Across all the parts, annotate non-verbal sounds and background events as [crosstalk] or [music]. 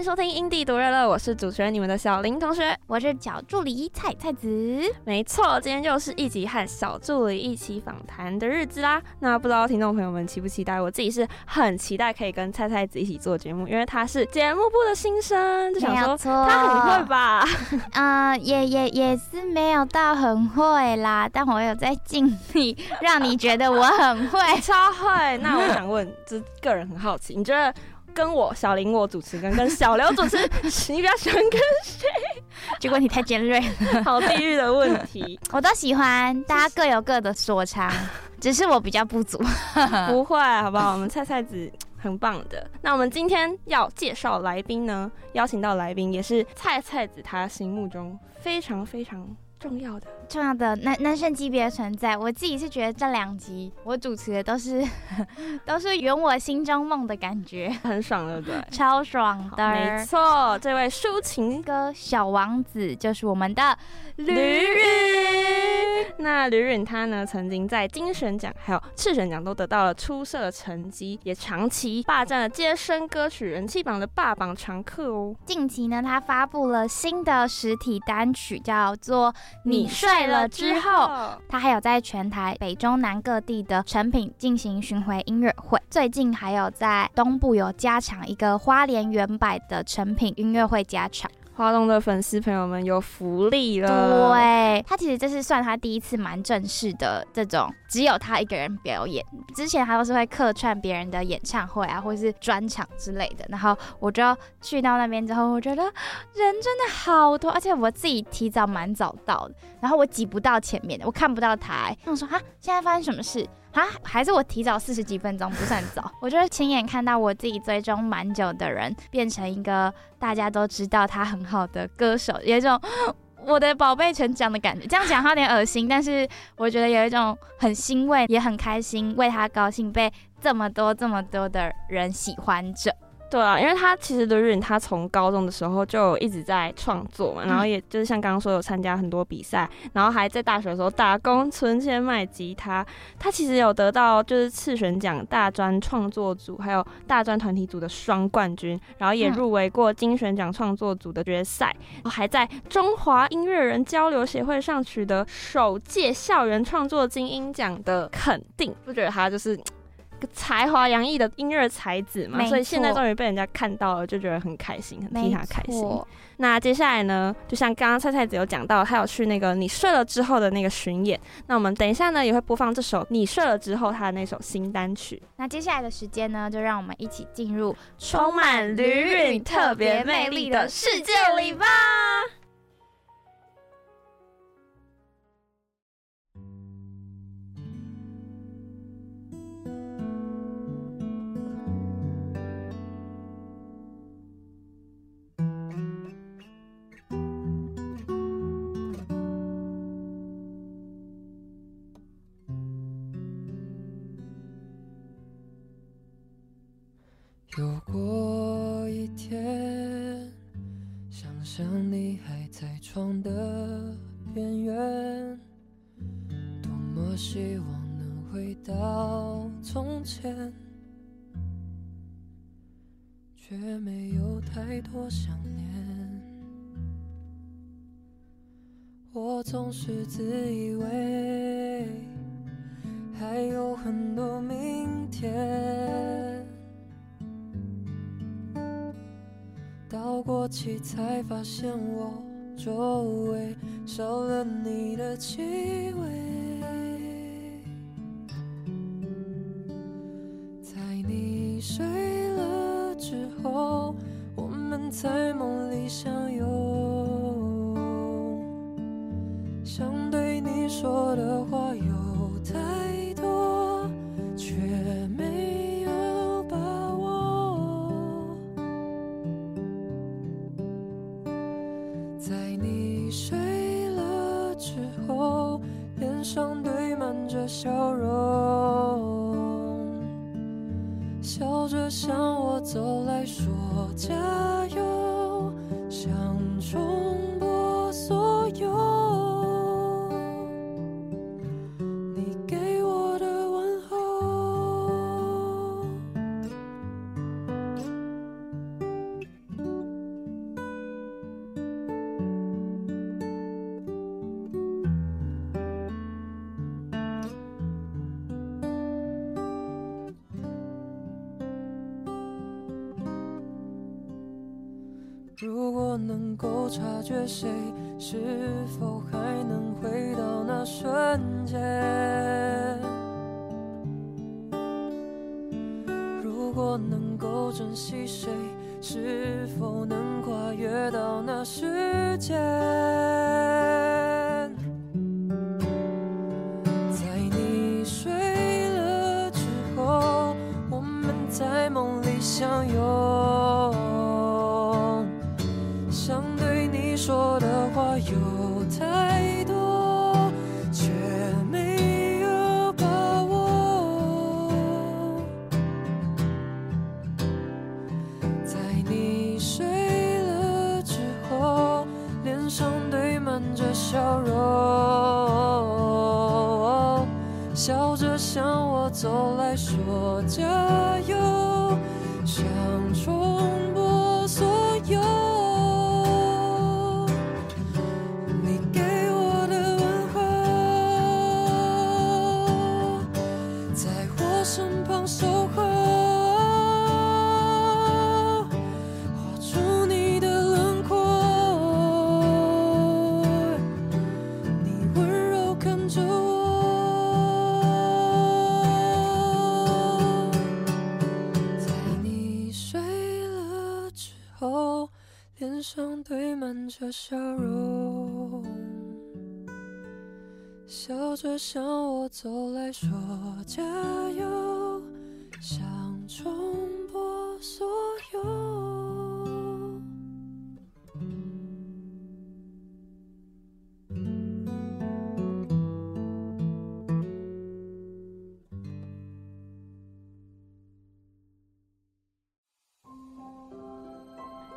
迎收听《印地独乐乐》，我是主持人你们的小林同学，我是小助理菜菜子。没错，今天又是一集和小助理一起访谈的日子啦。那不知道听众朋友们期不期待？我自己是很期待可以跟菜菜子一起做节目，因为他是节目部的新生，就想说他很会吧？嗯、呃，也也也是没有到很会啦，但我有在尽力让你觉得我很会，[laughs] 超会。那我想问，就个人很好奇，你觉得？跟我小林我主持跟跟小刘主持，[laughs] 你比较喜欢跟谁？这个问题太尖锐了，好地狱的问题。[laughs] 我都喜欢，大家各有各的所长，[laughs] 只是我比较不足。不会，好不好？我们菜菜子很棒的。那我们今天要介绍来宾呢，邀请到来宾也是菜菜子他心目中非常非常。重要的。重要的男男生级别的存在，我自己是觉得这两集我主持的都是 [laughs] 都是圆我心中梦的感觉，很爽对不对？[laughs] 超爽的，没错，这位抒情歌小王子就是我们的吕允。那吕允他呢，曾经在金选奖还有赤选奖都得到了出色的成绩，也长期霸占了街声歌曲人气榜的霸榜常客哦。近期呢，他发布了新的实体单曲，叫做。你睡了之后，他还有在全台北中南各地的成品进行巡回音乐会，最近还有在东部有加场一个花莲原版的成品音乐会加场。花东的粉丝朋友们有福利了。对，他其实这是算他第一次蛮正式的这种，只有他一个人表演。之前他都是会客串别人的演唱会啊，或是专场之类的。然后我就去到那边之后，我觉得人真的好多，而且我自己提早蛮早到的，然后我挤不到前面的，我看不到台。我说啊，现在发生什么事？啊，还是我提早四十几分钟不算早。[laughs] 我就是亲眼看到我自己追踪蛮久的人变成一个大家都知道他很好的歌手，有一种 [gasps] 我的宝贝成长的感觉。这样讲有点恶心，但是我觉得有一种很欣慰，也很开心，为他高兴，被这么多这么多的人喜欢着。对啊，因为他其实吕允他从高中的时候就一直在创作嘛，然后也就是像刚刚说有参加很多比赛，然后还在大学的时候打工存钱买吉他。他其实有得到就是次选奖大专创作组还有大专团体组的双冠军，然后也入围过金选奖创作组的决赛，还在中华音乐人交流协会上取得首届校园创作精英奖的肯定。不觉得他就是？才华洋溢的音乐才子嘛，所以现在终于被人家看到了，就觉得很开心，很替他开心。那接下来呢，就像刚刚菜菜子有讲到，他有去那个你睡了之后的那个巡演。那我们等一下呢，也会播放这首你睡了之后他的那首新单曲。那接下来的时间呢，就让我们一起进入充满吕允特别魅力的世界里吧。有过一天，想象你还在床的边缘，多么希望能回到从前，却没有太多想念。我总是自以为还有很多明天。到过期才发现，我周围少了你的气味。笑着向我走来说加油，想重播着笑容，笑着向我走来说加油，想冲破所有。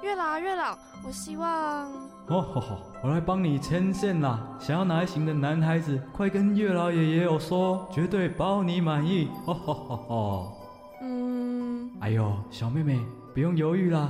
月老，月老，我希望。哦吼吼，我来帮你牵线啦！想要哪一型的男孩子，快跟月老爷爷有说，绝对包你满意！哦吼吼吼。嗯。哎呦，小妹妹，不用犹豫啦，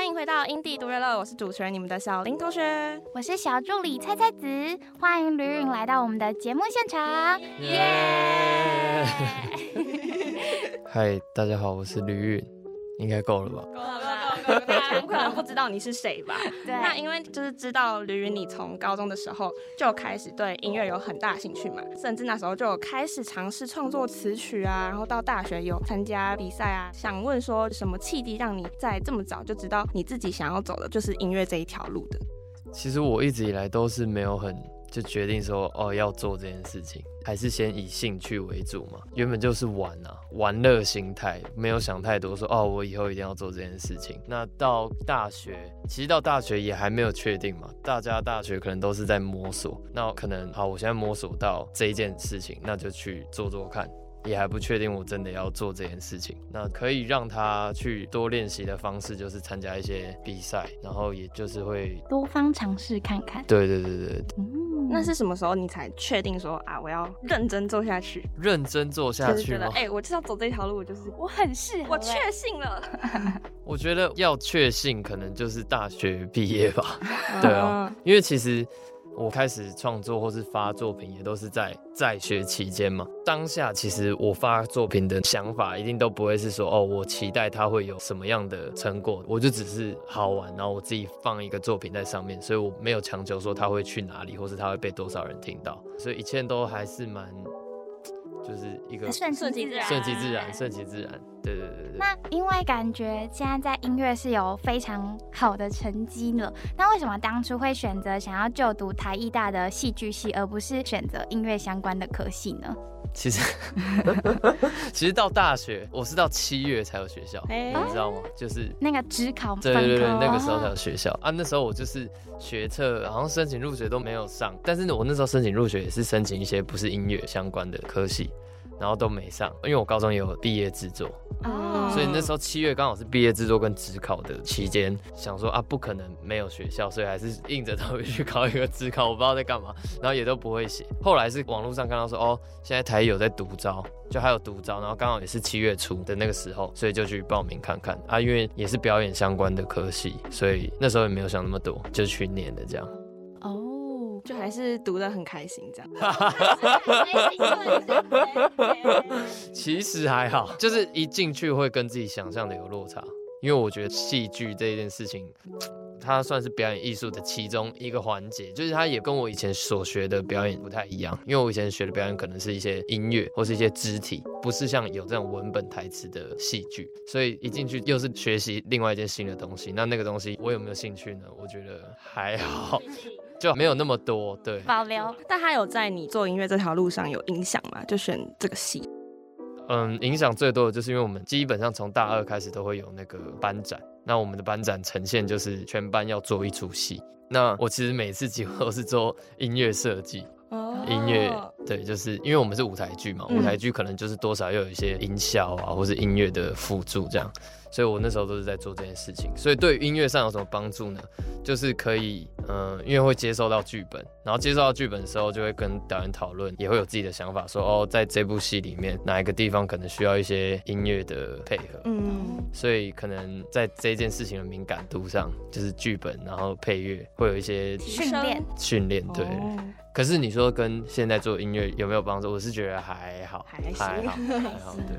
欢迎回到英地独乐乐，我是主持人你们的小林同学，我是小助理菜菜子，欢迎吕允来到我们的节目现场，耶、[laughs] 嗨，大家好，我是吕允，应该够了吧？够了，够了，够了。大家可能不知道你是谁吧？对。那因为就是知道吕云，你从高中的时候就开始对音乐有很大兴趣嘛，甚至那时候就有开始尝试创作词曲啊，然后到大学有参加比赛啊。想问说，什么契机让你在这么早就知道你自己想要走的就是音乐这一条路的？其实我一直以来都是没有很。就决定说哦，要做这件事情，还是先以兴趣为主嘛。原本就是玩啊，玩乐心态，没有想太多说哦，我以后一定要做这件事情。那到大学，其实到大学也还没有确定嘛。大家大学可能都是在摸索，那可能好，我现在摸索到这一件事情，那就去做做看。也还不确定我真的要做这件事情，那可以让他去多练习的方式就是参加一些比赛，然后也就是会多方尝试看看。对对对对，嗯，那是什么时候你才确定说啊，我要认真做下去？认真做下去吗？哎、欸，我就要走这条路，就是我很适合，我确信了。[laughs] 我觉得要确信，可能就是大学毕业吧。对啊，因为其实。我开始创作或是发作品，也都是在在学期间嘛。当下其实我发作品的想法，一定都不会是说哦，我期待它会有什么样的成果，我就只是好玩，然后我自己放一个作品在上面，所以我没有强求说它会去哪里，或是它会被多少人听到，所以一切都还是蛮就是一个顺其自然，顺其自然，顺其自然。对对对对。那因为感觉现在在音乐是有非常好的成绩了，那为什么当初会选择想要就读台艺大的戏剧系，而不是选择音乐相关的科系呢？其实，其实到大学，我是到七月才有学校，欸、你知道吗？就是那个职考，对对对，那个时候才有学校啊。那时候我就是学测，好像申请入学都没有上，但是我那时候申请入学也是申请一些不是音乐相关的科系。然后都没上，因为我高中也有毕业制作，哦，所以那时候七月刚好是毕业制作跟职考的期间，想说啊，不可能没有学校，所以还是硬着头皮去考一个职考，我不知道在干嘛，然后也都不会写。后来是网络上看到说，哦，现在台有在独招，就还有独招，然后刚好也是七月初的那个时候，所以就去报名看看啊，因为也是表演相关的科系，所以那时候也没有想那么多，就去念的这样。就还是读的很开心，这样。[laughs] 其实还好，就是一进去会跟自己想象的有落差，因为我觉得戏剧这件事情，它算是表演艺术的其中一个环节，就是它也跟我以前所学的表演不太一样，因为我以前学的表演可能是一些音乐或是一些肢体，不是像有这种文本台词的戏剧，所以一进去又是学习另外一件新的东西。那那个东西我有没有兴趣呢？我觉得还好。就没有那么多，对，保留。但他有在你做音乐这条路上有影响吗？就选这个系。嗯，影响最多的就是因为我们基本上从大二开始都会有那个班展，那我们的班展呈现就是全班要做一出戏。那我其实每次几乎都是做音乐设计，哦，音乐，对，就是因为我们是舞台剧嘛，舞台剧可能就是多少又有一些音效啊，或是音乐的辅助这样。所以我那时候都是在做这件事情，所以对音乐上有什么帮助呢？就是可以，嗯、呃，因为会接收到剧本，然后接收到剧本的时候，就会跟导演讨论，也会有自己的想法说，说哦，在这部戏里面哪一个地方可能需要一些音乐的配合，嗯，所以可能在这件事情的敏感度上，就是剧本，然后配乐会有一些训练，训练，对。哦、可是你说跟现在做音乐有没有帮助？我是觉得还好，还行还好，[laughs] 还好，对。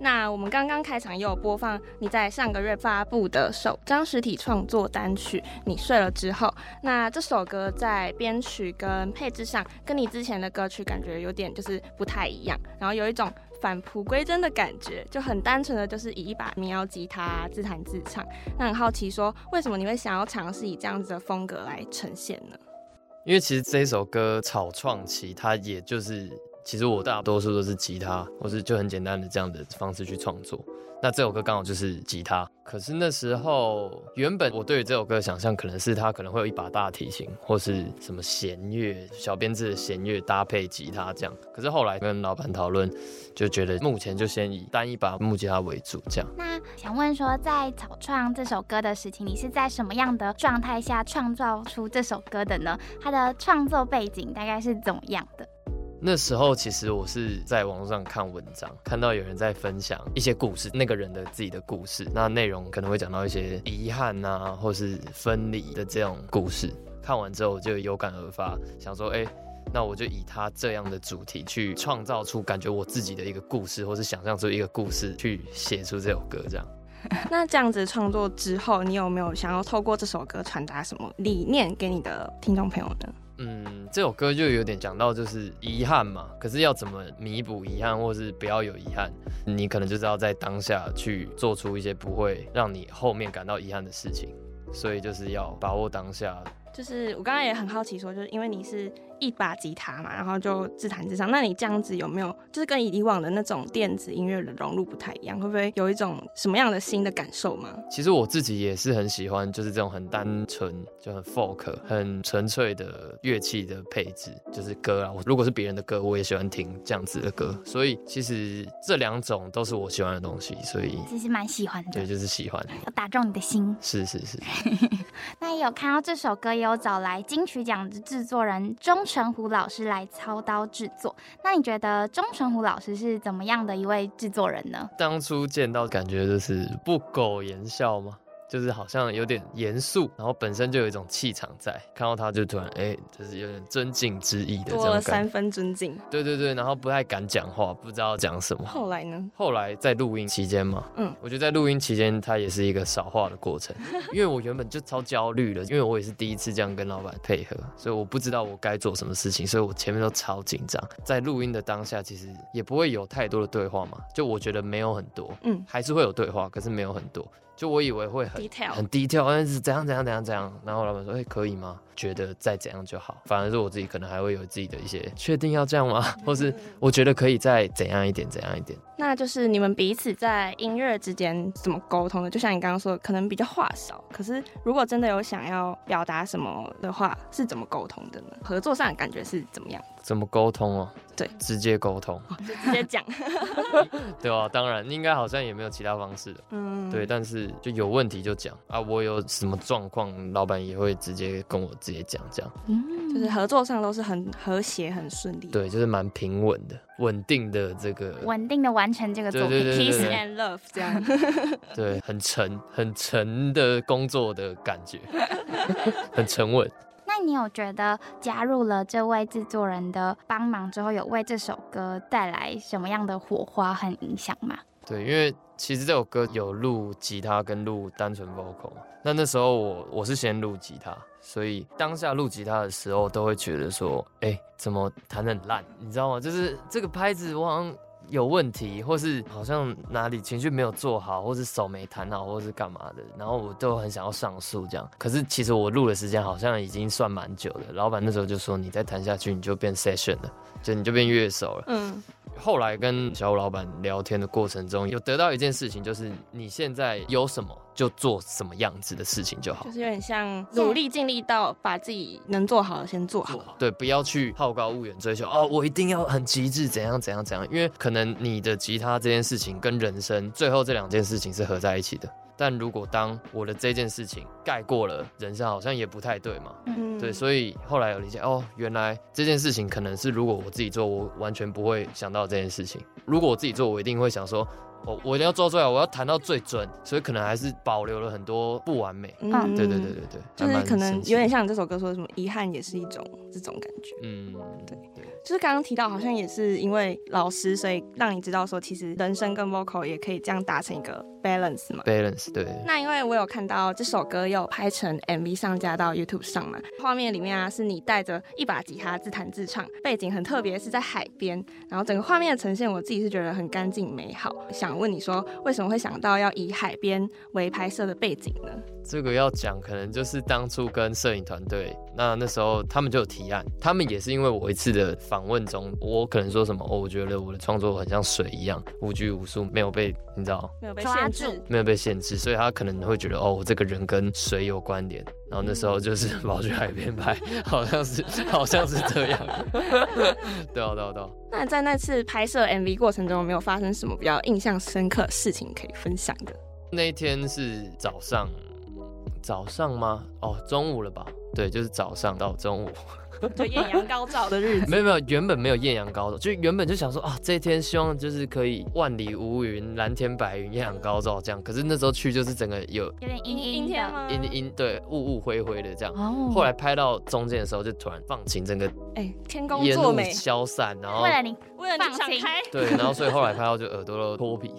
那我们刚刚开场也有播放你在上个月发布的首张实体创作单曲《你睡了之后》。那这首歌在编曲跟配置上，跟你之前的歌曲感觉有点就是不太一样，然后有一种返璞归真的感觉，就很单纯的就是以一把民谣吉他自弹自唱。那很好奇说，为什么你会想要尝试以这样子的风格来呈现呢？因为其实这首歌草创期，它也就是。其实我大多数都是吉他，或是就很简单的这样的方式去创作。那这首歌刚好就是吉他，可是那时候原本我对于这首歌的想象可能是它可能会有一把大提琴，或是什么弦乐、小编制的弦乐搭配吉他这样。可是后来跟老板讨论，就觉得目前就先以单一把木吉他为主这样。那想问说，在草创这首歌的时期，你是在什么样的状态下创造出这首歌的呢？它的创作背景大概是怎么样的？那时候其实我是在网络上看文章，看到有人在分享一些故事，那个人的自己的故事，那内容可能会讲到一些遗憾啊，或是分离的这种故事。看完之后我就有感而发，想说，哎，那我就以他这样的主题去创造出感觉我自己的一个故事，或是想象出一个故事去写出这首歌，这样。[laughs] 那这样子创作之后，你有没有想要透过这首歌传达什么理念给你的听众朋友呢？嗯，这首歌就有点讲到就是遗憾嘛，可是要怎么弥补遗憾，或是不要有遗憾，你可能就是要在当下去做出一些不会让你后面感到遗憾的事情，所以就是要把握当下。就是我刚刚也很好奇说，就是因为你是。一把吉他嘛，然后就自弹自唱。那你这样子有没有，就是跟以往的那种电子音乐的融入不太一样？会不会有一种什么样的新的感受吗？其实我自己也是很喜欢，就是这种很单纯、就很 folk、很纯粹的乐器的配置，就是歌啊。我如果是别人的歌，我也喜欢听这样子的歌。所以其实这两种都是我喜欢的东西，所以其实蛮喜欢的。对，就是喜欢，要打中你的心。是是是。[laughs] 那也有看到这首歌，也有找来金曲奖的制作人钟成虎老师来操刀制作，那你觉得钟成虎老师是怎么样的一位制作人呢？当初见到感觉就是不苟言笑吗？就是好像有点严肃，然后本身就有一种气场在，看到他就突然哎、欸，就是有点尊敬之意的这种三分尊敬。对对对，然后不太敢讲话，不知道讲什么。后来呢？后来在录音期间嘛，嗯，我觉得在录音期间，他也是一个少话的过程，因为我原本就超焦虑的，因为我也是第一次这样跟老板配合，所以我不知道我该做什么事情，所以我前面都超紧张。在录音的当下，其实也不会有太多的对话嘛，就我觉得没有很多，嗯，还是会有对话，可是没有很多。就我以为会很 detail 很 detail，但是怎样怎样怎样怎样，然后老板说，哎、欸，可以吗？觉得再怎样就好，反而是我自己可能还会有自己的一些确定要这样吗？[laughs] 或是我觉得可以再怎样一点怎样一点。那就是你们彼此在音乐之间怎么沟通的？就像你刚刚说的，可能比较话少，可是如果真的有想要表达什么的话，是怎么沟通的呢？合作上感觉是怎么样？怎么沟通哦？对，直接沟通，就直接讲。[laughs] 对啊，当然应该好像也没有其他方式的。嗯，对，但是就有问题就讲啊，我有什么状况，老板也会直接跟我直接讲，这样。嗯，就是合作上都是很和谐、很顺利。对，就是蛮平稳的、稳定的这个。稳定的完成这个作品，peace and love 这样。[laughs] 对，很沉、很沉的工作的感觉，[laughs] 很沉稳。你有觉得加入了这位制作人的帮忙之后，有为这首歌带来什么样的火花和影响吗？对，因为其实这首歌有录吉他跟录单纯 vocal，那那时候我我是先录吉他，所以当下录吉他的时候都会觉得说，哎、怎么弹得很烂，你知道吗？就是这个拍子我好像有问题，或是好像哪里情绪没有做好，或是手没弹好，或是干嘛的，然后我都很想要上诉这样。可是其实我录的时间好像已经算蛮久了，老板那时候就说，你再弹下去你就变 session 了，就你就变乐手了。嗯。后来跟小五老板聊天的过程中，有得到一件事情，就是你现在有什么就做什么样子的事情就好，就是有点像努力尽力到把自己能做好的先做好。对，不要去好高骛远追求哦，我一定要很极致，怎样怎样怎样，因为可能你的吉他这件事情跟人生最后这两件事情是合在一起的。但如果当我的这件事情盖过了人生，好像也不太对嘛。嗯，对，所以后来有理解哦，原来这件事情可能是如果我自己做，我完全不会想到这件事情。如果我自己做，我一定会想说。我我一定要做出来，我要谈到最准，所以可能还是保留了很多不完美。嗯，对对对对对，就是可能有点像你这首歌说的什么遗憾也是一种这种感觉。嗯，对对，就是刚刚提到好像也是因为老师，所以让你知道说其实人声跟 vocal 也可以这样达成一个 balance 嘛。balance 对。那因为我有看到这首歌有拍成 MV 上架到 YouTube 上嘛，画面里面啊是你带着一把吉他自弹自唱，背景很特别是在海边，然后整个画面的呈现我自己是觉得很干净美好，想。想问你说，为什么会想到要以海边为拍摄的背景呢？这个要讲，可能就是当初跟摄影团队，那那时候他们就有提案，他们也是因为我一次的访问中，我可能说什么哦，我觉得我的创作很像水一样，无拘无束，没有被你知道，没有被限制，没有被限制，所以他可能会觉得哦，我这个人跟水有关联，然后那时候就是跑去海边拍，好像是好像是这样，[laughs] 对啊对啊对啊。那在那次拍摄 MV 过程中，有没有发生什么比较印象深刻的事情可以分享的？那一天是早上。早上吗？哦，中午了吧？对，就是早上到中午，[laughs] 就艳阳高照的日子。没有没有，原本没有艳阳高照，就原本就想说啊，这一天希望就是可以万里无云，蓝天白云，艳阳高照这样。可是那时候去就是整个有有点阴阴天吗？阴阴对，雾雾灰灰的这样。哦。后来拍到中间的时候，就突然放晴，整个哎天公作美，消散，然后为了你，为了你放晴。对，然后所以后来拍到就耳朵都脱皮。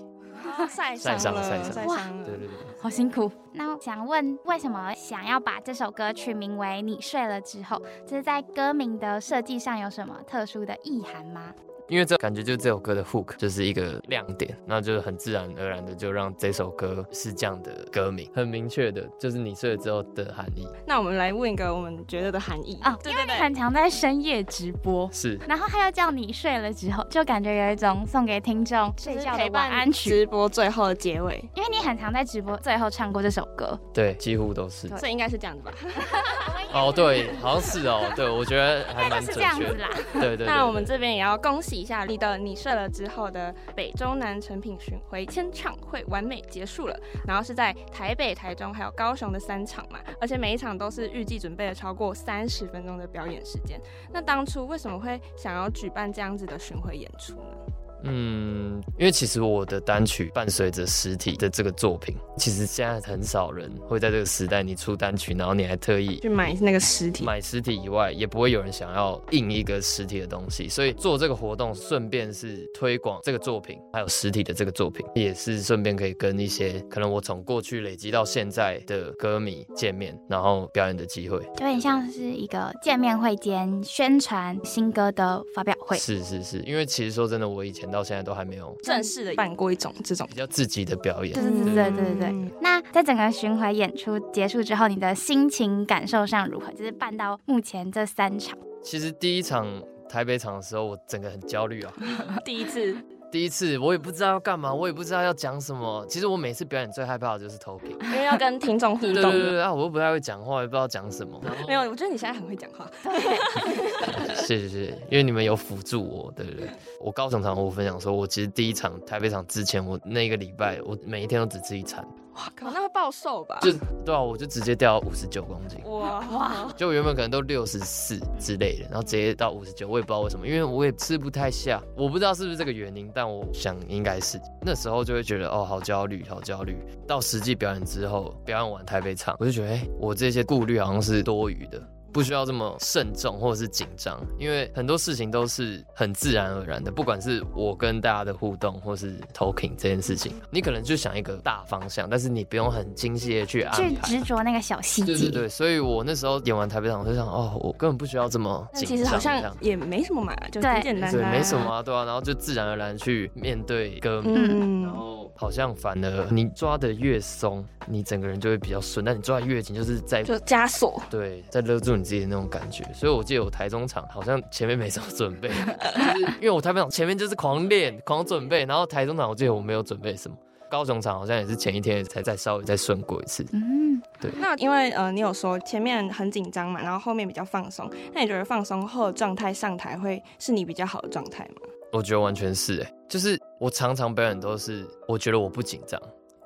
晒伤了，晒伤了，哇，对对对，好辛苦。那想问，为什么想要把这首歌取名为《你睡了之后》？这是在歌名的设计上有什么特殊的意涵吗？因为这感觉就是这首歌的 hook 就是一个亮点，那就是很自然而然的就让这首歌是这样的歌名，很明确的就是你睡了之后的含义。那我们来问一个我们觉得的含义。啊，对对对，很常在深夜直播，是，然后他要叫你睡了之后，就感觉有一种送给听众睡觉的晚安曲，直播最后的结尾，因为你很常在直播最后唱过这首歌，对，几乎都是，所以应该是这样子吧？[laughs] 哦，对，好像是哦，对，我觉得还蛮准确的，[laughs] 是这样子啦，对对，对。那我们这边也要恭喜一下你的你。睡了之后的北中南成品巡回签唱会完美结束了，然后是在台北、台中还有高雄的三场嘛，而且每一场都是预计准备了超过三十分钟的表演时间。那当初为什么会想要举办这样子的巡回演出呢？嗯，因为其实我的单曲伴随着实体的这个作品，其实现在很少人会在这个时代，你出单曲，然后你还特意去买那个实体，买实体以外，也不会有人想要印一个实体的东西，所以做这个活动，顺便是推广这个作品，还有实体的这个作品，也是顺便可以跟一些可能我从过去累积到现在的歌迷见面，然后表演的机会，有点像是一个见面会兼宣传新歌的发表会。是是是，因为其实说真的，我以前到现在都还没有正式的办过一种这种比较自己的表演。对对对对对对，对。那在整个巡回演出结束之后，你的心情感受上如何？就是办到目前这三场。其实第一场台北场的时候，我整个很焦虑啊。[laughs] 第一次。第一次我也不知道要干嘛，我也不知道要讲什么。其实我每次表演最害怕的就是 talking，因为要跟听众互动。对对对啊，我又不太会讲话，也不知道讲什么。没有，我觉得你现在很会讲话。[laughs] 谢谢谢谢，因为你们有辅助我，对不对？我高总常和我分享说，我其实第一场台北场之前，我那个礼拜我每一天都只吃一餐。哇靠，那会暴瘦吧？就对啊，我就直接掉五十九公斤。哇哇！就原本可能都六十四之类的，然后直接到五十九，我也不知道为什么，因为我也吃不太下，我不知道是不是这个原因，但我想应该是。那时候就会觉得哦，好焦虑，好焦虑。到实际表演之后，表演完台北场，我就觉得哎，我这些顾虑好像是多余的。不需要这么慎重或者是紧张，因为很多事情都是很自然而然的。不管是我跟大家的互动，或是 talking 这件事情，你可能就想一个大方向，但是你不用很精细的去安排，去执着那个小细节。对对对，所以我那时候演完台北场，我就想，哦，我根本不需要这么紧张。其实好像也没什么嘛，就很简单，对，没什么啊，对啊，然后就自然而然去面对歌迷，嗯、然后。好像反而你抓的越松，你整个人就会比较顺；但你抓的越紧，就是在就枷锁，对，在勒住你自己的那种感觉。所以我记得我台中场好像前面没什么准备，就是因为我台北场前面就是狂练、狂准备，然后台中场我记得我没有准备什么。高雄场好像也是前一天才再稍微再顺过一次。嗯，对。那因为呃，你有说前面很紧张嘛，然后后面比较放松，那你觉得放松后的状态上台会是你比较好的状态吗？我觉得完全是哎，就是我常常表演都是，我觉得我不紧张，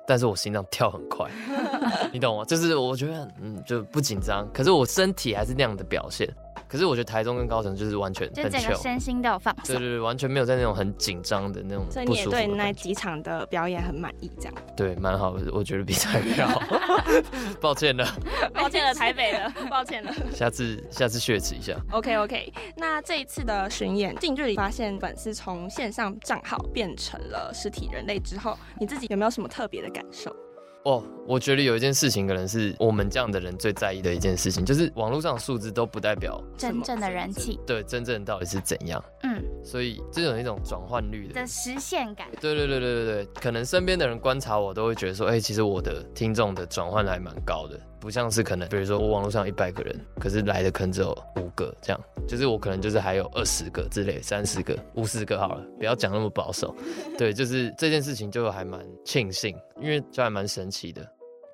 但是我心脏跳很快，[laughs] 你懂吗？就是我觉得嗯就不紧张，可是我身体还是那样的表现。可是我觉得台中跟高雄就是完全很，就整个身心都有放松，对对对，完全没有在那种很紧张的那种。所以你也对那几场的表演很满意，这样？对，蛮好的，我觉得比台北好。[laughs] 抱歉了，抱歉了，台北的，[laughs] 抱歉了。下次下次血耻一下。OK OK，那这一次的巡演，近距离发现粉丝从线上账号变成了实体人类之后，你自己有没有什么特别的感受？哦，我觉得有一件事情可能是我们这样的人最在意的一件事情，就是网络上的数字都不代表真正的人气，对，真正到底是怎样？嗯，所以这种一种转换率的的实现感，对对对对对对，可能身边的人观察我都会觉得说，哎、欸，其实我的听众的转换还蛮高的。不像是可能，比如说我网络上一百个人，可是来的可能只有五个，这样，就是我可能就是还有二十个之类，三十个、五十个好了，不要讲那么保守。对，就是这件事情就还蛮庆幸，因为就还蛮神奇的。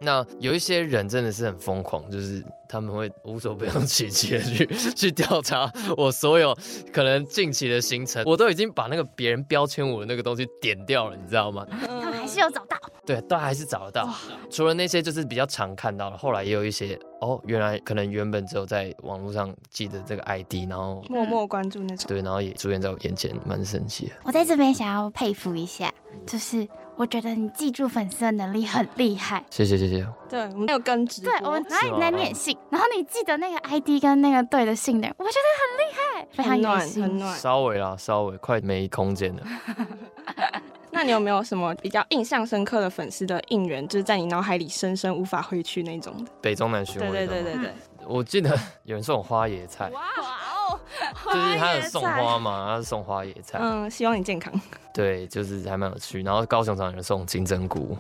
那有一些人真的是很疯狂，就是他们会无所不用其极的去 [laughs] 去调查我所有可能近期的行程，我都已经把那个别人标签我的那个东西点掉了，你知道吗？他们还是有找到，对，都还是找得到。除了那些就是比较常看到的，后来也有一些哦，原来可能原本只有在网络上记得这个 ID，然后默默关注那种，对，然后也出现在我眼前，蛮神奇的。我在这边想要佩服一下，就是。我觉得你记住粉丝的能力很厉害，谢谢谢谢。对，我们有跟直播，对，我们拿你在念信，然后你记得那个 ID 跟那个对的信的，我觉得很厉害，非常暖，很暖。稍微啦，稍微快没空间了。[laughs] 那你有没有什么比较印象深刻的粉丝的应援，就是在你脑海里深深无法挥去那种的？北中南巡回，对对对对对。我记得有人送我花椰菜。哇哦，[laughs] 就是他有送花嘛，他是送花野菜。嗯，希望你健康。对，就是还蛮有趣。然后高雄场有人送金针菇，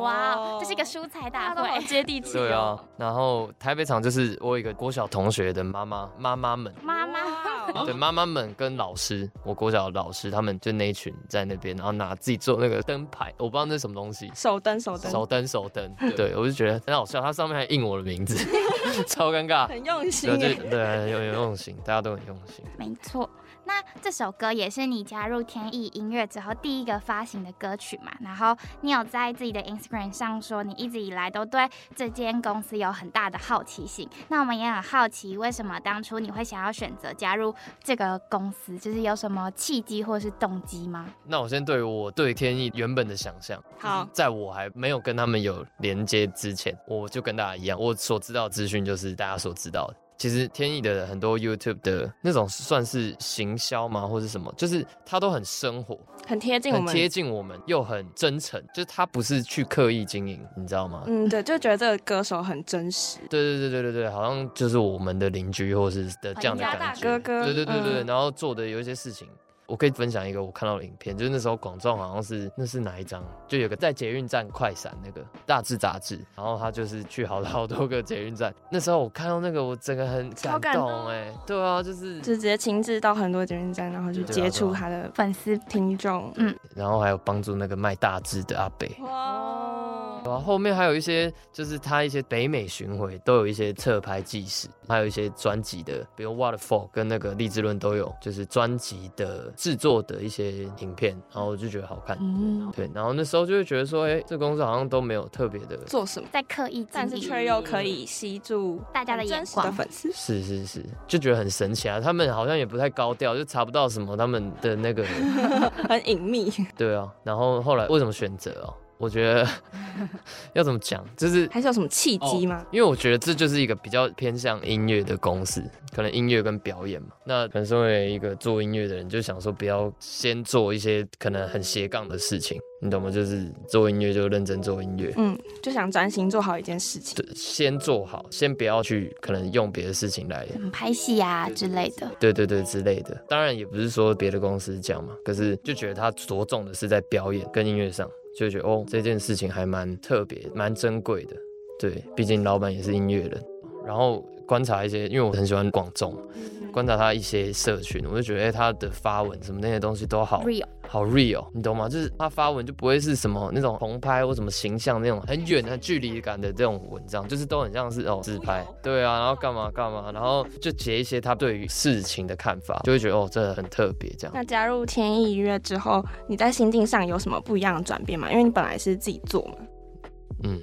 哇，这是一个蔬菜大会，接地气。对啊，然后台北场就是我有一个国小同学的妈妈，妈妈们，妈妈，对，妈妈们跟老师，我国小的老师，他们就那一群在那边，然后拿自己做那个灯牌，我不知道那是什么东西，手灯，手灯，手灯，手灯。[laughs] 对，我就觉得很好笑，它上面还印我的名字，[laughs] 超尴尬，很用心，对对，有有用心，大家都很用心，没错。那这首歌也是你加入天意音乐之后第一个发行的歌曲嘛？然后你有在自己的 Instagram 上说，你一直以来都对这间公司有很大的好奇心。那我们也很好奇，为什么当初你会想要选择加入这个公司？就是有什么契机或是动机吗？那我先对我对天意原本的想象，好，在我还没有跟他们有连接之前，我就跟大家一样，我所知道的资讯就是大家所知道的。其实天意的很多 YouTube 的那种算是行销吗，或是什么？就是他都很生活，很贴近我们，贴近我们，又很真诚。就是他不是去刻意经营，你知道吗？嗯，对，就觉得这个歌手很真实。对对对对对对，好像就是我们的邻居，或是的这样的感觉。哥哥，对对对对，嗯、然后做的有一些事情。我可以分享一个我看到的影片，就是那时候广众好像是那是哪一张？就有个在捷运站快闪那个大志杂志，然后他就是去好好多个捷运站。那时候我看到那个，我整个很感动哎、欸，对啊，就是就直接亲自到很多捷运站，然后去接触他的粉丝听众，嗯，然后还有帮助那个卖大志的阿伯。然后后面还有一些，就是他一些北美巡回都有一些侧拍纪实，还有一些专辑的，比如 Waterfall 跟那个励志论都有，就是专辑的制作的一些影片，然后我就觉得好看，嗯，对，然后那时候就会觉得说，哎，这公司好像都没有特别的做什么，在刻意，但是却又可以吸住大家的眼光。的粉丝，是是是，就觉得很神奇啊，他们好像也不太高调，就查不到什么他们的那个 [laughs] 很隐秘，对啊，然后后来为什么选择哦？我觉得 [laughs] 要怎么讲，就是还是有什么契机吗？因为我觉得这就是一个比较偏向音乐的公司，可能音乐跟表演嘛。那可能身为一个做音乐的人，就想说不要先做一些可能很斜杠的事情，你懂吗？就是做音乐就认真做音乐，嗯，就想专心做好一件事情。对，先做好，先不要去可能用别的事情来拍戏啊之类的。对对对，之类的。当然也不是说别的公司这样嘛，可是就觉得他着重的是在表演跟音乐上。就觉得哦，这件事情还蛮特别、蛮珍贵的。对，毕竟老板也是音乐人。然后观察一些，因为我很喜欢广众，观察他一些社群，我就觉得，哎，他的发文什么那些东西都好 real，好 real，你懂吗？就是他发文就不会是什么那种棚拍或什么形象那种很远的距离感的这种文章，就是都很像是哦自拍。对啊，然后干嘛干嘛，然后就截一些他对于事情的看法，就会觉得哦，真的很特别这样。那加入天意音乐之后，你在心境上有什么不一样的转变吗？因为你本来是自己做嘛。嗯。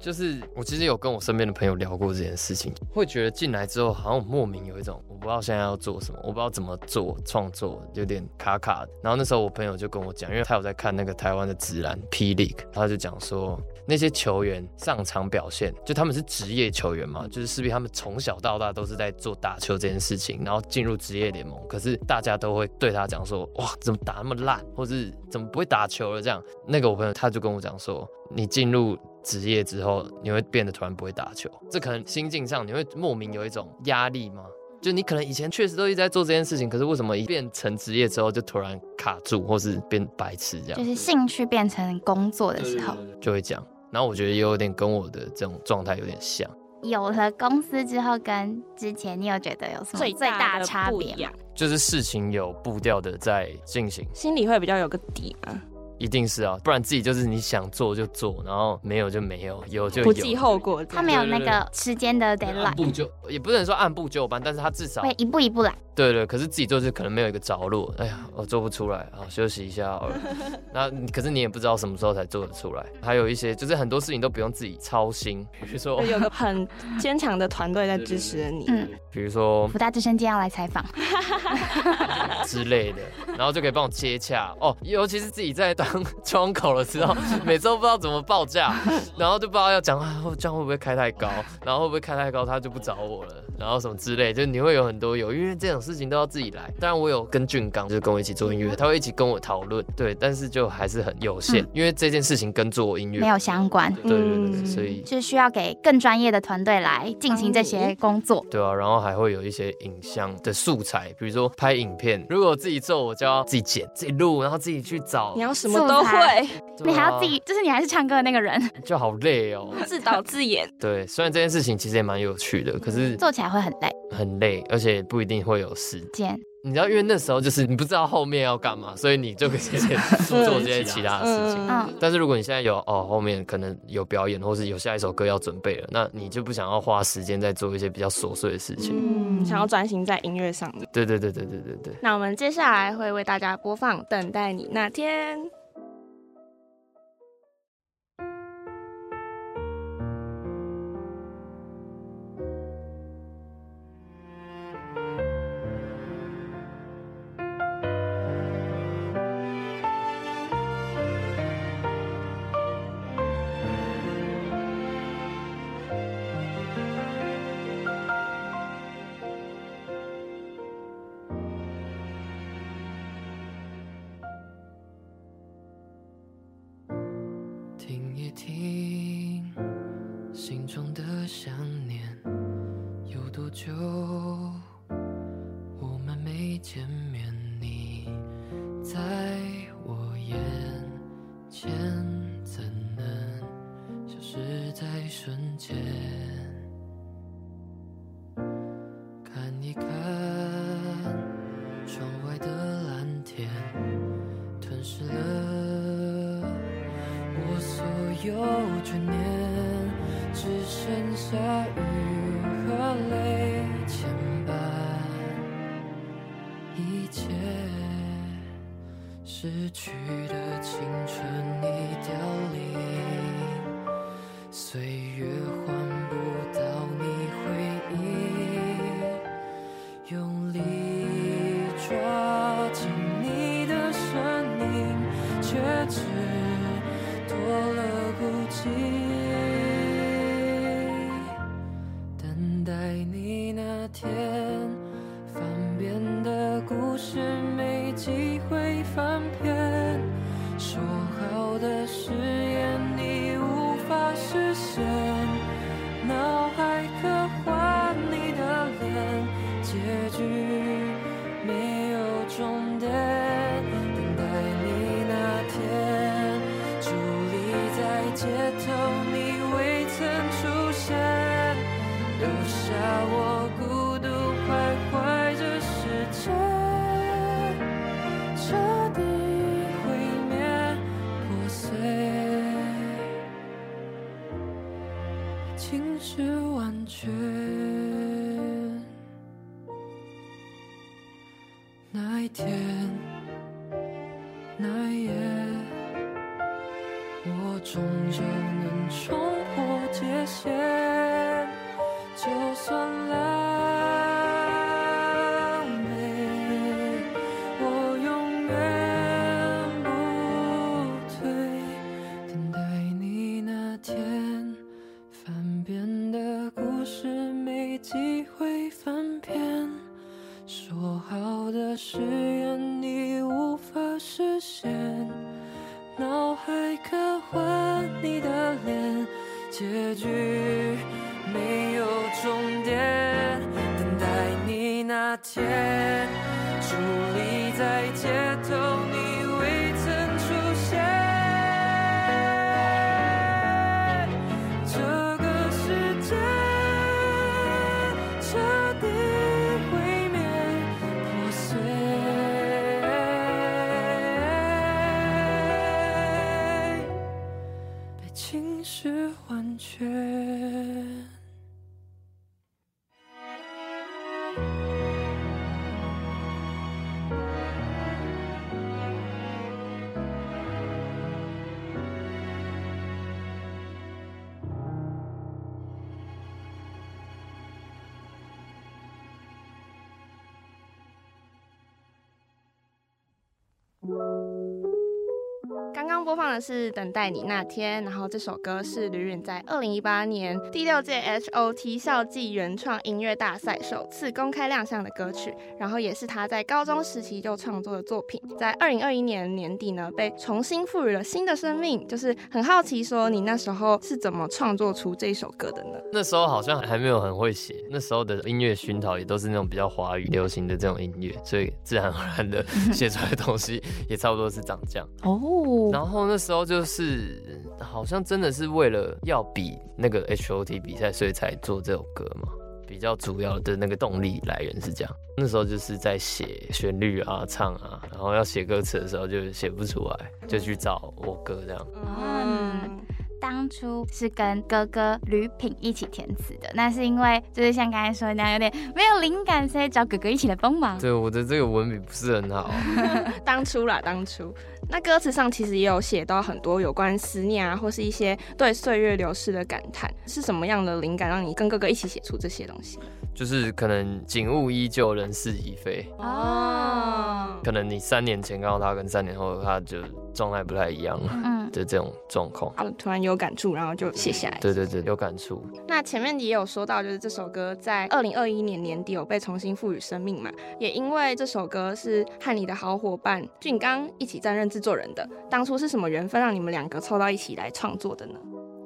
就是我其实有跟我身边的朋友聊过这件事情，会觉得进来之后好像莫名有一种我不知道现在要做什么，我不知道怎么做创作，有点卡卡的。然后那时候我朋友就跟我讲，因为他有在看那个台湾的指南 pd 他就讲说那些球员上场表现，就他们是职业球员嘛，就是势必他们从小到大都是在做打球这件事情，然后进入职业联盟，可是大家都会对他讲说，哇，怎么打那么烂，或是怎么不会打球了这样。那个我朋友他就跟我讲说，你进入。职业之后，你会变得突然不会打球，这可能心境上你会莫名有一种压力吗？就你可能以前确实都一直在做这件事情，可是为什么一变成职业之后就突然卡住，或是变白痴这样？就是兴趣变成工作的时候就会讲。然后我觉得也有点跟我的这种状态有点像。有了公司之后，跟之前你有觉得有什么最大的差别吗？就是事情有步调的在进行，心里会比较有个底吗？一定是啊，不然自己就是你想做就做，然后没有就没有，有就有。不计后果，他没有那个时间的 deadline。按部就也不能说按部就班，但是他至少会一步一步来。对对，可是自己做就可能没有一个着落。哎呀，我做不出来，好休息一下好了。那可是你也不知道什么时候才做得出来。还有一些就是很多事情都不用自己操心，比如说有个很坚强的团队在支持着你。嗯，比如说福大之声今天要来采访之类的，然后就可以帮我接洽哦。尤其是自己在当窗口的时候，每次都不知道怎么报价，然后就不知道要讲啊，这样会不会开太高，然后会不会开太高，他就不找我了，然后什么之类，就你会有很多有，因为这种事情都要自己来。当然我有跟俊刚，就是跟我一起做音乐，他会一起跟我讨论，对，但是就还是很有限，嗯、因为这件事情跟做音乐没有相关。对对对，对，所以就是需要给更专业的团队来进行这些工作。对啊，然后还会有一些影像的素材，比如说拍影片，如果我自己做，我就要自己剪、自己录，然后自己去找。你要什么都会，啊、你还要自己，就是你还是唱歌的那个人，就好累哦，[laughs] 自导自演。对，虽然这件事情其实也蛮有趣的，可是做起来会很累，很累，而且不一定会有时间。你知道，因为那时候就是你不知道后面要干嘛，所以你就可以先做这些其他的事情。嗯，但是如果你现在有哦，后面可能有表演，或是有下一首歌要准备了，那你就不想要花时间在做一些比较琐碎的事情，嗯，想要专心在音乐上。对对对对对对对。那我们接下来会为大家播放《等待你那天》。天那夜我终究能说刚刚播放的是《等待你那天》，然后这首歌是吕允在二零一八年第六届 HOT 校际原创音乐大赛首次公开亮相的歌曲，然后也是他在高中时期就创作的作品，在二零二一年年底呢被重新赋予了新的生命。就是很好奇，说你那时候是怎么创作出这首歌的呢？那时候好像还没有很会写，那时候的音乐熏陶也都是那种比较华语流行的这种音乐，所以自然而然的 [laughs] 写出来的东西也差不多是长这样哦。然后然后那时候就是好像真的是为了要比那个 H O T 比赛，所以才做这首歌嘛。比较主要的那个动力来源是这样。那时候就是在写旋律啊、唱啊，然后要写歌词的时候就写不出来，就去找我哥这样。当初是跟哥哥吕品一起填词的，那是因为就是像刚才说的那样，有点没有灵感，所以找哥哥一起来帮忙。[laughs] 对，我的这个文笔不是很好。[laughs] 当初啦，当初那歌词上其实也有写到很多有关思念啊，或是一些对岁月流逝的感叹。是什么样的灵感让你跟哥哥一起写出这些东西？就是可能景物依旧，人事已非。哦。可能你三年前看到他，跟三年后他就状态不太一样了。嗯。的这种状况，啊突然有感触，然后就写下来。对对对，有感触。那前面也有说到，就是这首歌在二零二一年年底有被重新赋予生命嘛，也因为这首歌是和你的好伙伴俊刚一起担任制作人的。当初是什么缘分让你们两个凑到一起来创作的呢？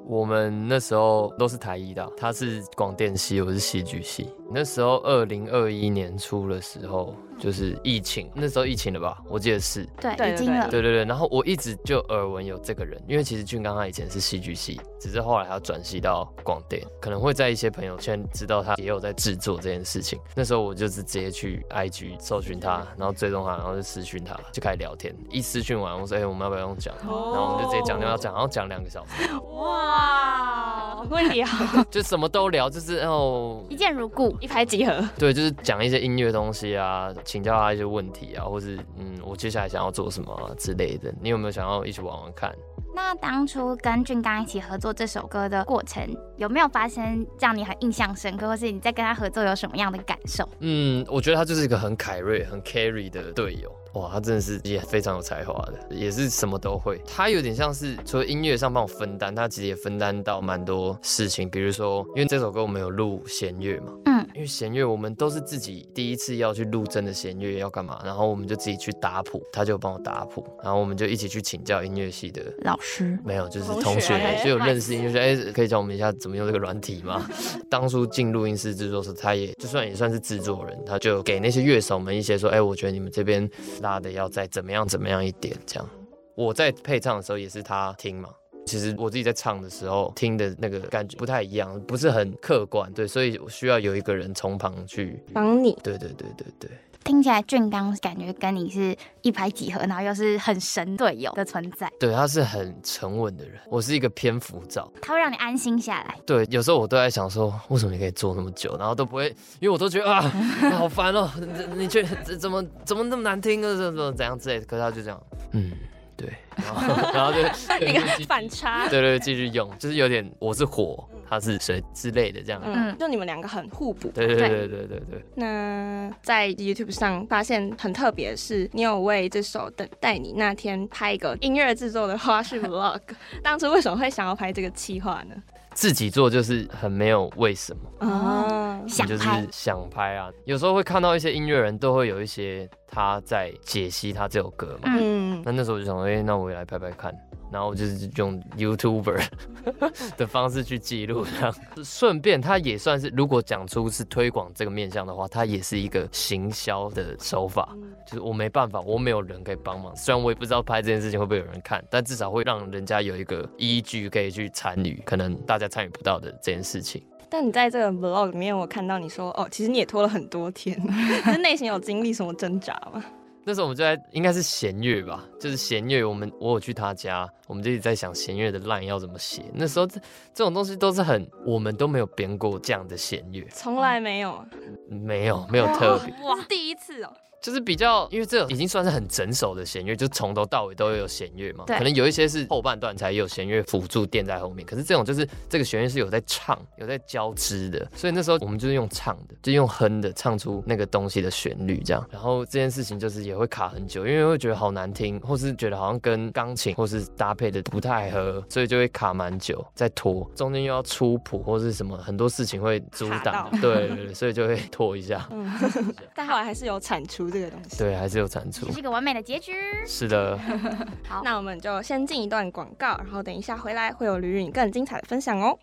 我们那时候都是台一的，他是广电系，我是戏剧系。那时候二零二一年初的时候。就是疫情，那时候疫情了吧？我记得是，对，已经了。对对对，然后我一直就耳闻有这个人，因为其实俊刚他以前是戏剧系，只是后来他转系到广电，可能会在一些朋友圈知道他也有在制作这件事情。那时候我就是直接去 IG 搜寻他，然后追踪他，然后就私讯他，就开始聊天。一私讯完，我说：“哎、欸，我们要不要用讲？”然后我们就直接讲电话讲，然后讲两个小时。哇，会聊，[laughs] 就什么都聊，就是哦，一见如故，一拍即合。对，就是讲一些音乐东西啊。请教他一些问题啊，或是嗯，我接下来想要做什么、啊、之类的，你有没有想要一起玩玩看？那当初跟俊刚一起合作这首歌的过程，有没有发生让你很印象深刻，或是你在跟他合作有什么样的感受？嗯，我觉得他就是一个很凯瑞、很 carry 的队友。哇，他真的是也非常有才华的，也是什么都会。他有点像是除了音乐上帮我分担，他其实也分担到蛮多事情。比如说，因为这首歌我们有录弦乐嘛，嗯，因为弦乐我们都是自己第一次要去录真的弦乐要干嘛，然后我们就自己去打谱，他就帮我打谱，然后我们就一起去请教音乐系的老师，没有，就是同学，就有认识音乐系，哎、欸，可以教我们一下怎么用这个软体吗？[laughs] 当初进录音室制作时，他也就算也算是制作人，他就给那些乐手们一些说，哎、欸，我觉得你们这边拉的要再怎么样怎么样一点，这样。我在配唱的时候也是他听嘛。其实我自己在唱的时候听的那个感觉不太一样，不是很客观，对，所以我需要有一个人从旁去帮你。对对对对对。听起来俊刚感觉跟你是一拍即合，然后又是很神队友的存在。对，他是很沉稳的人，我是一个偏浮躁，他会让你安心下来。对，有时候我都在想说，为什么你可以做那么久，然后都不会，因为我都觉得啊，[laughs] 好烦哦，[laughs] 你觉得怎么怎么那么难听啊，怎么怎样之类的。可是他就这样，嗯。对，然后，然后就一个反差，对对，继续用，就是有点我是火，他是谁之类的这样，嗯，就你们两个很互补，对对对对对对，对。那在 YouTube 上发现很特别的是，你有为这首《等待你那天》拍一个音乐制作的花絮 [laughs] Vlog，当初为什么会想要拍这个企划呢？自己做就是很没有为什么啊，想就是想拍啊。有时候会看到一些音乐人都会有一些他在解析他这首歌嘛，嗯，那那时候我就想说，哎、欸，那我也来拍拍看。然后就是用 YouTuber [laughs] 的方式去记录，这样顺便他也算是，如果讲出是推广这个面向的话，它也是一个行销的手法。就是我没办法，我没有人可以帮忙。虽然我也不知道拍这件事情会不会有人看，但至少会让人家有一个依据可以去参与，可能大家参与不到的这件事情。但你在这个 Vlog 里面，我看到你说，哦，其实你也拖了很多天，[laughs] 是内心有经历什么挣扎吗？那时候我们就在应该是弦乐吧，就是弦乐。我们我有去他家，我们就一直在想弦乐的 line 要怎么写。那时候这这种东西都是很，我们都没有编过这样的弦乐，从来没有，没有没有特别，哇，第一次哦。就是比较，因为这已经算是很整首的弦乐，就从头到尾都有弦乐嘛。对。可能有一些是后半段才有弦乐辅助垫在后面，可是这种就是这个弦乐是有在唱、有在交织的，所以那时候我们就是用唱的，就用哼的唱出那个东西的旋律这样。然后这件事情就是也会卡很久，因为会觉得好难听，或是觉得好像跟钢琴或是搭配的不太合，所以就会卡蛮久，再拖。中间又要出谱或是什么，很多事情会阻挡，对对对，所以就会拖一下。嗯，[laughs] 但后来还是有产出。这个东西对，还是有产出，这是一个完美的结局。是的，[laughs] 好，那我们就先进一段广告，然后等一下回来会有吕允更精彩的分享哦。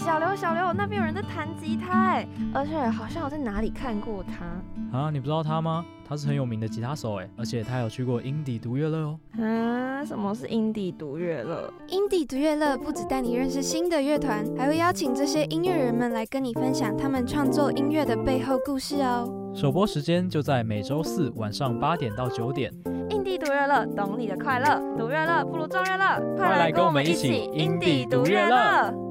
小刘，小刘，那边有人在弹吉他，哎，而且好像我在哪里看过他。啊，你不知道他吗？他是很有名的吉他手，哎，而且他有去过英迪独乐乐哦。啊，什么是英迪独乐乐？英迪独乐乐不止带你认识新的乐团，还会邀请这些音乐人们来跟你分享他们创作音乐的背后故事哦。首播时间就在每周四晚上八点到九点。英迪独乐乐，懂你的快乐，独乐乐不如众乐乐，快来跟我们一起英迪独乐乐。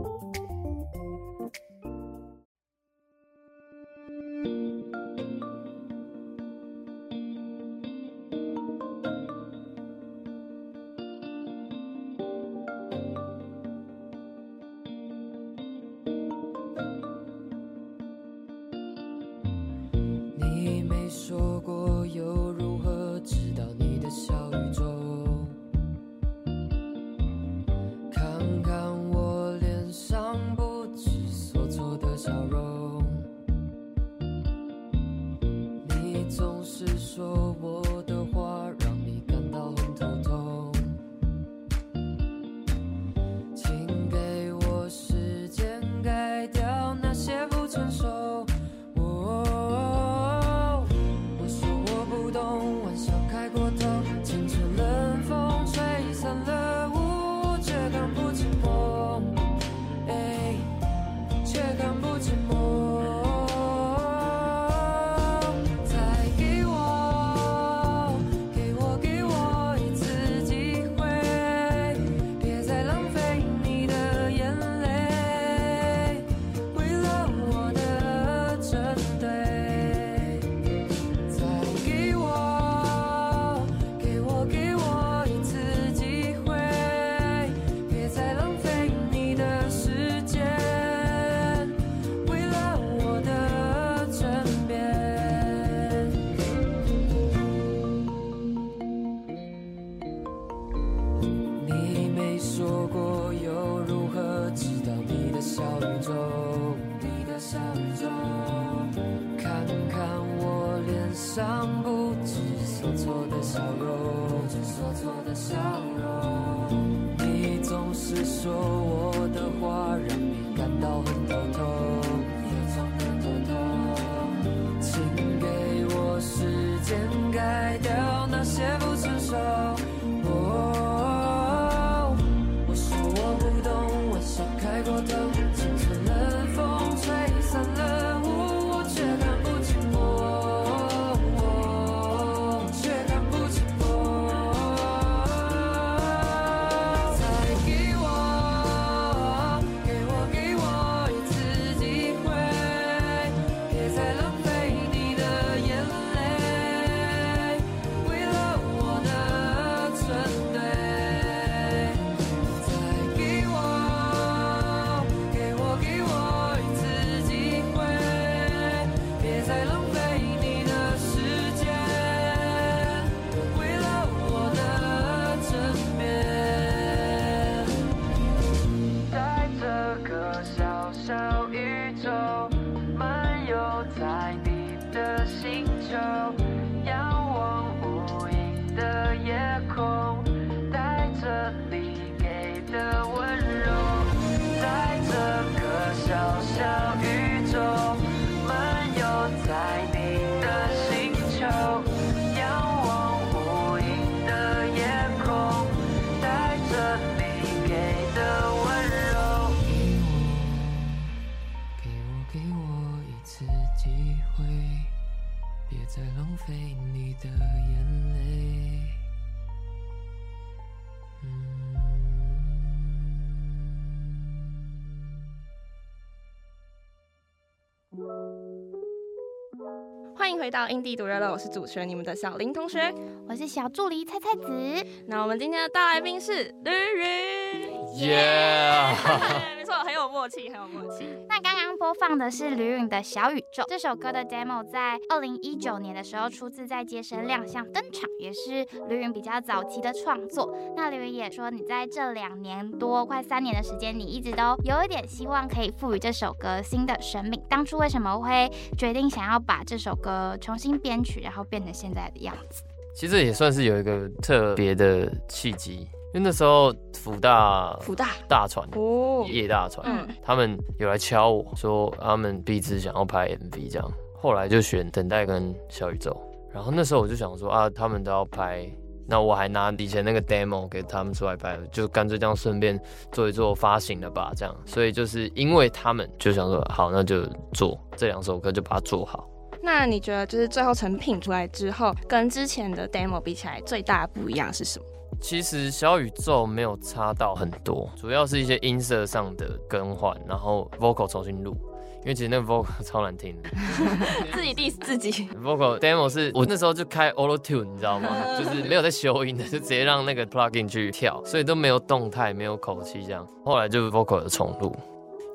回到印地独乐乐，我是主持人你们的小林同学，我是小助理菜菜子。那我们今天的大来宾是吕允，耶！[laughs] 没错，很有默契，很有默契。那刚刚播放的是吕允的小宇宙这首歌的 demo，在二零一九年的时候出自在街声亮相登场，也是吕允比较早期的创作。那吕允也说，你在这两年多快三年的时间，你一直都有一点希望可以赋予这首歌新的生命。当初为什么会决定想要把这首歌呃，重新编曲，然后变成现在的样子。其实也算是有一个特别的契机，因为那时候福大辅大大船哦，叶大船，嗯，他们有来敲我说他们毕制想要拍 MV 这样，后来就选等待跟小宇宙，然后那时候我就想说啊，他们都要拍，那我还拿以前那个 demo 给他们出来拍，就干脆这样顺便做一做发行了吧，这样，所以就是因为他们就想说好，那就做这两首歌就把它做好。那你觉得就是最后成品出来之后，跟之前的 demo 比起来，最大的不一样是什么？其实小宇宙没有差到很多，主要是一些音色上的更换，然后 vocal 重新录，因为其实那个 vocal [laughs] 超难听的，[laughs] 自己 diss 自己。vocal demo 是我那时候就开 auto tune，你知道吗？就是没有在修音的，就直接让那个 plugin 去跳，所以都没有动态，没有口气这样。后来就 vocal 的重录。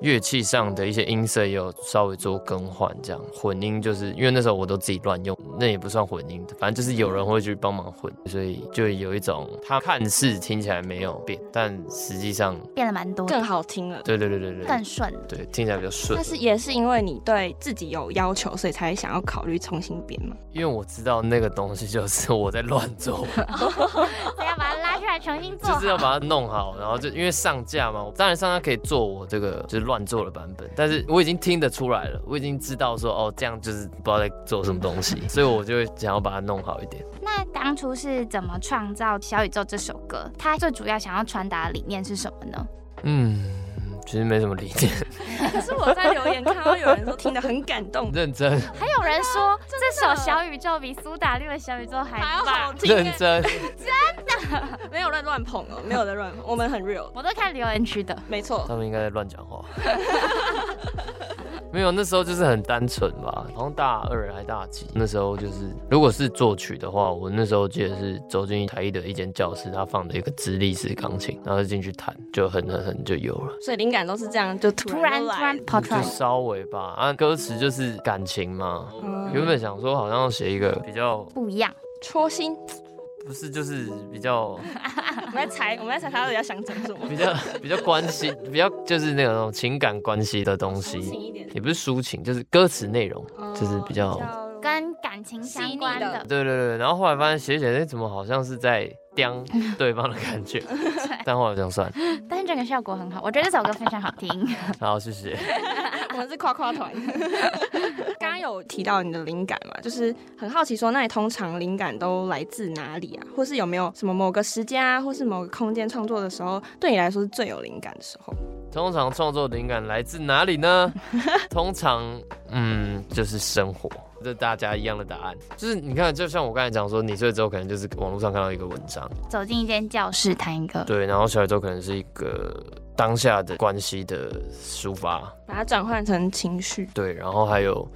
乐器上的一些音色也有稍微做更换，这样混音就是因为那时候我都自己乱用，那也不算混音，反正就是有人会去帮忙混，所以就有一种它看似听起来没有变，但实际上变了蛮多，更好听了。对对对对对，更顺，对，听起来比较顺。但是也是因为你对自己有要求，所以才想要考虑重新编嘛？[laughs] 因为我知道那个东西就是我在乱做，要把它来重新做，就是要把它弄好，然后就因为上架嘛，当然上架可以做我这个就是乱。乱做的版本，但是我已经听得出来了，我已经知道说哦，这样就是不知道在做什么东西，[laughs] 所以我就会想要把它弄好一点。那当初是怎么创造《小宇宙》这首歌？它最主要想要传达的理念是什么呢？嗯，其实没什么理解。[laughs] [laughs] 可是我在留言看到有人说听得很感动，认真。还有人说这首《小宇宙》比苏打绿的《小宇宙》还还要好听。认真。真的没有在乱捧哦，没有在乱捧，我们很 real。我都看留言区的，没错。他们应该在乱讲话。没有，那时候就是很单纯吧，好像大二还大几，那时候就是，如果是作曲的话，我那时候记得是走进台艺的一间教室，他放的一个直立式钢琴，然后就进去弹，就很很很就有了。所以灵感都是这样，就突然突然突然跑出来，就稍微吧。啊，歌词就是感情嘛，嗯、原本想说好像写一个比较不一样，戳心。不是，就是比较，[laughs] 我们在猜，我们在猜他到底要想讲什么。比较比较关系，[laughs] 比较就是那种情感关系的东西，也不是抒情，就是歌词内容，就是比较跟感情相关的。对对对，然后后来发现写写，哎，怎么好像是在刁 [laughs] 对方的感觉？[laughs] 但后来这样算。但是这个效果很好，我觉得这首歌非常好听。[laughs] 好，谢谢。我们是夸夸团。刚刚有提到你的灵感嘛，就是很好奇说，那你通常灵感都来自哪里啊？或是有没有什么某个时间啊，或是某个空间创作的时候，对你来说是最有灵感的时候？通常创作灵感来自哪里呢？通常，嗯，就是生活。这大家一样的答案，就是你看，就像我刚才讲说，你睡之后可能就是网络上看到一个文章，走进一间教室谈一个，对，然后小宇宙可能是一个当下的关系的抒发，把它转换成情绪，对，然后还有。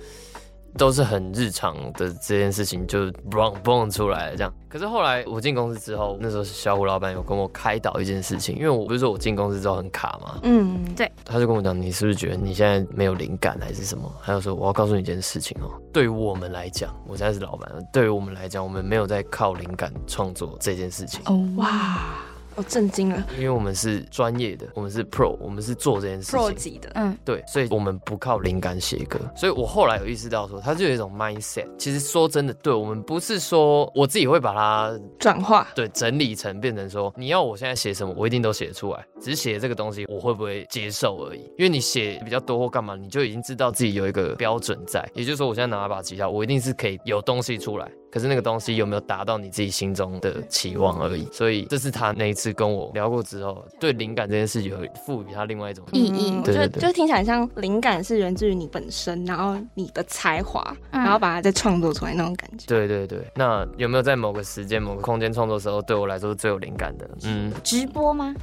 都是很日常的这件事情，就嘣嘣出来了这样。可是后来我进公司之后，那时候小虎老板有跟我开导一件事情，因为我不是说我进公司之后很卡嘛，嗯，对。他就跟我讲，你是不是觉得你现在没有灵感还是什么？还有说我要告诉你一件事情哦，对于我们来讲，我现在是老板，对于我们来讲，我们没有在靠灵感创作这件事情。哦哇。我震惊了，因为我们是专业的，我们是 pro，我们是做这件事情 pro 级的，嗯，对，所以我们不靠灵感写歌。所以我后来有意识到说，它就有一种 mindset。其实说真的，对我们不是说我自己会把它转化，对，整理成变成说，你要我现在写什么，我一定都写得出来，只是写这个东西我会不会接受而已。因为你写比较多或干嘛，你就已经知道自己有一个标准在。也就是说，我现在拿一把吉他，我一定是可以有东西出来。可是那个东西有没有达到你自己心中的期望而已，所以这是他那一次跟我聊过之后，对灵感这件事有赋予他另外一种意义。对对对，就听起来像灵感是源自于你本身，然后你的才华，然后把它再创作出来那种感觉。对对对，那有没有在某个时间、某个空间创作的时候，对我来说是最有灵感的？嗯，直播吗？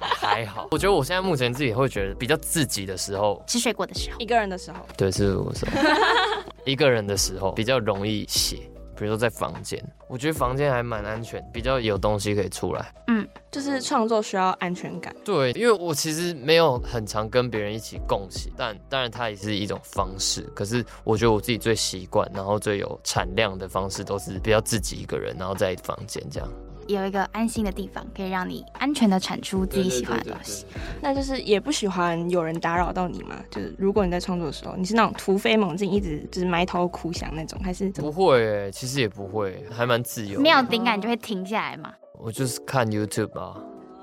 还好，[laughs] 我觉得我现在目前自己会觉得比较自己的时候，吃水果的时候，一个人的时候，对，是我说 [laughs] 一个人的时候比较容易写。比如说在房间，我觉得房间还蛮安全，比较有东西可以出来。嗯，就是创作需要安全感。对，因为我其实没有很常跟别人一起共起，但当然它也是一种方式。可是我觉得我自己最习惯，然后最有产量的方式，都是比较自己一个人，然后在房间这样。有一个安心的地方，可以让你安全的产出自己喜欢的东西。那就是也不喜欢有人打扰到你嘛？就是如果你在创作的时候，你是那种突飞猛进，一直就是埋头苦想那种，还是不会、欸？其实也不会，还蛮自由。没有灵感就会停下来嘛。我就是看 YouTube 啊，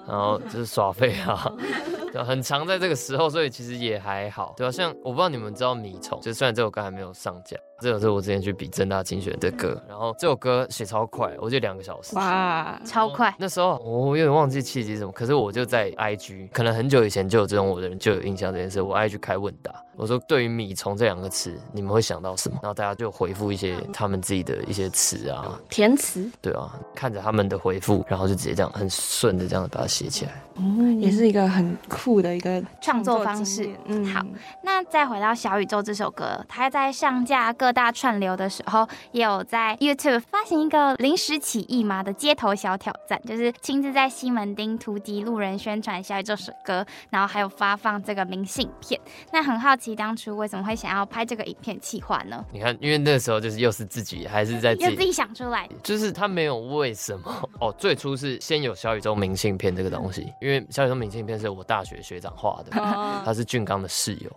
然后就是耍废啊。[laughs] 很常在这个时候，所以其实也还好，对吧？像我不知道你们知道米虫，就虽然这首歌还没有上架，这首是我之前去比正大精选的歌，然后这首歌写超快，我就两个小时，哇，超快。那时候我有点忘记契机什么，可是我就在 IG，可能很久以前就有这种我的人就有印象这件事，我 IG 开问答，我说对于米虫这两个词，你们会想到什么？然后大家就回复一些他们自己的一些词啊，填词，对啊，看着他们的回复，然后就直接这样很顺的这样把它写起来，嗯，也是一个很酷的一个创作方式。嗯，好，那再回到小宇宙这首歌，它在上架各大串流的时候，也有在 YouTube 发行一个临时起意嘛的街头小挑战，就是亲自在西门町突击路人宣传小宇宙这首歌，然后还有发放这个明信片。那很好奇，当初为什么会想要拍这个影片企划呢？你看，因为那时候就是又是自己还是在自己，[laughs] 自己想出来，就是他没有为什么 [laughs] 哦。最初是先有小宇宙明信片这个东西，因为小宇宙明信片是我大学学长画的，他是俊刚的室友。